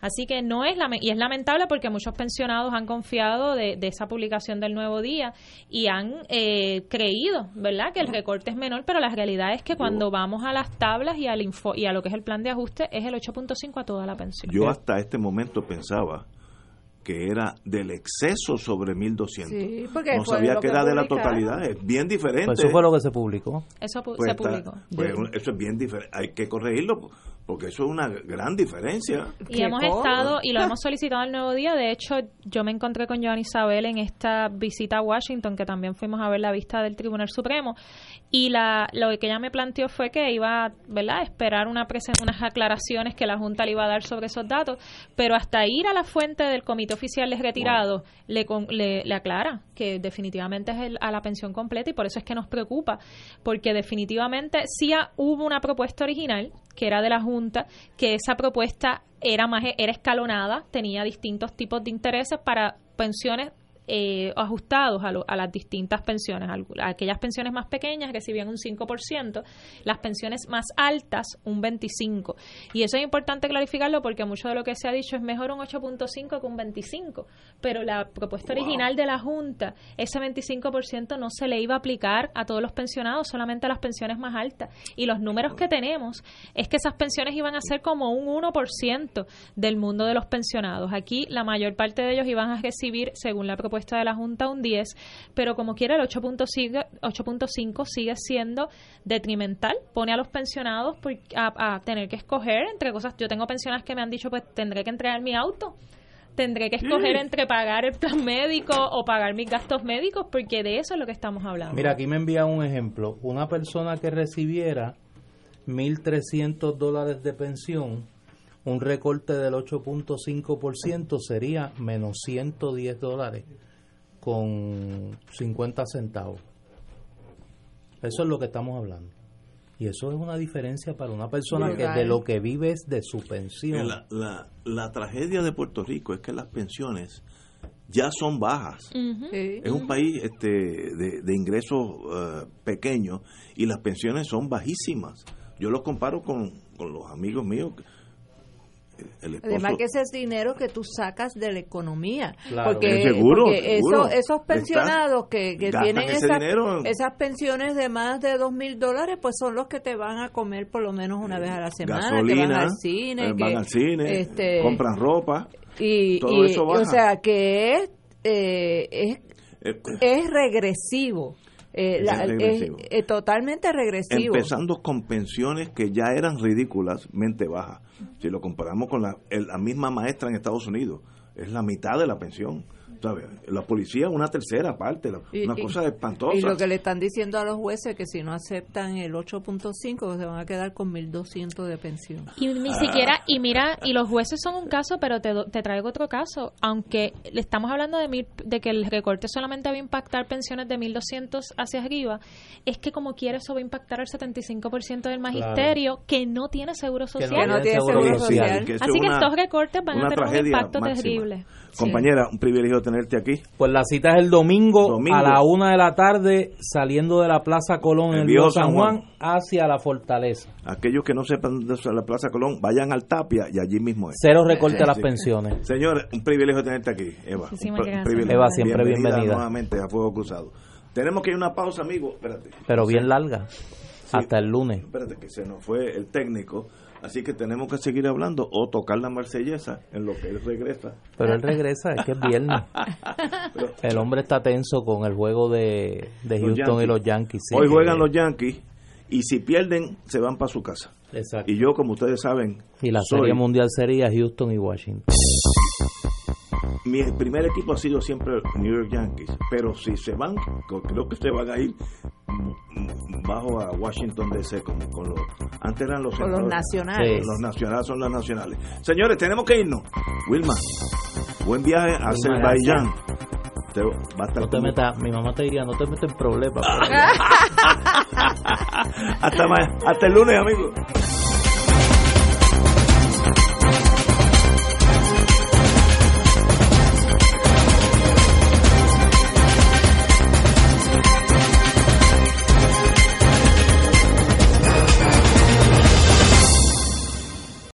Así que no es y es lamentable porque muchos pensionados han confiado de, esa publicación del Nuevo Día y han eh, creído, ¿verdad?, que el recorte es menor, pero la realidad es que cuando vamos a las tablas y al info, y a lo que es el plan de ajuste es el 8.5 a toda la pensión. Yo hasta este momento pensaba que era del exceso sobre 1200. Sí, porque no sabía que era de la totalidad, es bien diferente. Pues eso fue lo que se publicó. Eso pues se publicó. Pues eso es bien diferente, hay que corregirlo porque eso es una gran diferencia. Y hemos estado, y lo hemos solicitado el nuevo día, de hecho yo me encontré con Joan Isabel en esta visita a Washington, que también fuimos a ver la vista del Tribunal Supremo, y la, lo que ella me planteó fue que iba ¿verdad? a esperar una unas aclaraciones que la Junta le iba a dar sobre esos datos, pero hasta ir a la fuente del Comité Oficial de Retirados le, le, aclara que definitivamente es a la pensión completa y por eso es que nos preocupa, porque definitivamente sí hubo una propuesta original que era de la Junta, que esa propuesta era más era escalonada, tenía distintos tipos de intereses para pensiones eh, ajustados a, a, las distintas pensiones. Aquellas pensiones más pequeñas recibían un 5%, las pensiones más altas un 25%. Y eso es importante clarificarlo porque mucho de lo que se ha dicho es mejor un 8.5 que un 25%. Pero la propuesta original de la Junta, ese 25% no se le iba a aplicar a todos los pensionados, solamente a las pensiones más altas. Y los números que tenemos es que esas pensiones iban a ser como un 1% del mundo de los pensionados. Aquí la mayor parte de ellos iban a recibir, según la propuesta, de la Junta un 10, pero como quiera el 8.5 sigue siendo detrimental, pone a los pensionados a, tener que escoger entre cosas, yo tengo pensionadas que me han dicho pues tendré que entregar mi auto, tendré que escoger entre pagar el plan médico o pagar mis gastos médicos, porque de eso es lo que estamos hablando. Mira, aquí me envía un ejemplo. Una persona que recibiera 1.300 dólares de pensión, un recorte del 8.5% sería menos 110 dólares con 50 centavos. Eso es lo que estamos hablando. Y eso es una diferencia para una persona que de lo que vive es de su pensión. La, la, la, tragedia de Puerto Rico es que las pensiones ya son bajas. Es un país este, de, de ingresos uh, pequeños y las pensiones son bajísimas. Yo lo comparo con, con los amigos míos Además que ese es dinero que tú sacas de la economía. Porque, seguro, esos pensionados que, tienen esas, pensiones de más de dos mil dólares, pues son los que te van a comer por lo menos una vez a la semana, Gasolina, van al cine, van al cine, este, compran ropa, y, todo eso O sea que es, eh, es, eh, es regresivo. Eh, es, totalmente regresivo. Empezando con pensiones que ya eran ridículamente bajas. Si lo comparamos con la, la misma maestra en Estados Unidos, es la mitad de la pensión. La policía una tercera parte, una cosa espantosa. Y lo que le están diciendo a los jueces que si no aceptan el 8.5 se van a quedar con 1.200 de pensión. Y ni siquiera, y mira, y los jueces son un caso, pero te, te traigo otro caso. Aunque le estamos hablando de, de que el recorte solamente va a impactar pensiones de 1.200 hacia arriba, es que como quiere eso va a impactar al 75% del magisterio que no tiene seguro social. Que no, tiene seguro, social. Así que estos recortes van a tener un impacto terrible. Compañera, un privilegio tenerte aquí. Pues la cita es el domingo, a la una de la tarde, saliendo de la Plaza Colón en el Viejo San Juan, hacia la Fortaleza. Aquellos que no sepan de la Plaza Colón, vayan al Tapia y allí mismo es. Cero recorte a las pensiones. Señores, un privilegio tenerte aquí, Eva. Eva, siempre bienvenida, Nuevamente a Fuego Cruzado. Tenemos que ir a una pausa, amigo. Espérate. Pero bien larga. hasta el lunes. Espérate, que se nos fue el técnico. Así que tenemos que seguir hablando o tocar la marsellesa en lo que él regresa. Pero él regresa, es que es viernes. el hombre está tenso con el juego de, Houston y los Yankees. Hoy juegan los Yankees y si pierden se van para su casa. Exacto. Y yo, como ustedes saben... Y la Serie Mundial sería Houston y Washington mi primer equipo ha sido siempre New York Yankees, pero si se van, creo que se van a ir bajo a Washington DC con, los antes eran los, los nacionales. Los nacionales son los nacionales. Señores, tenemos que irnos. Wilma, buen viaje a Azerbaiyán. no te metas, mi mamá te diría, no te metas en problemas. hasta, hasta el lunes, amigos.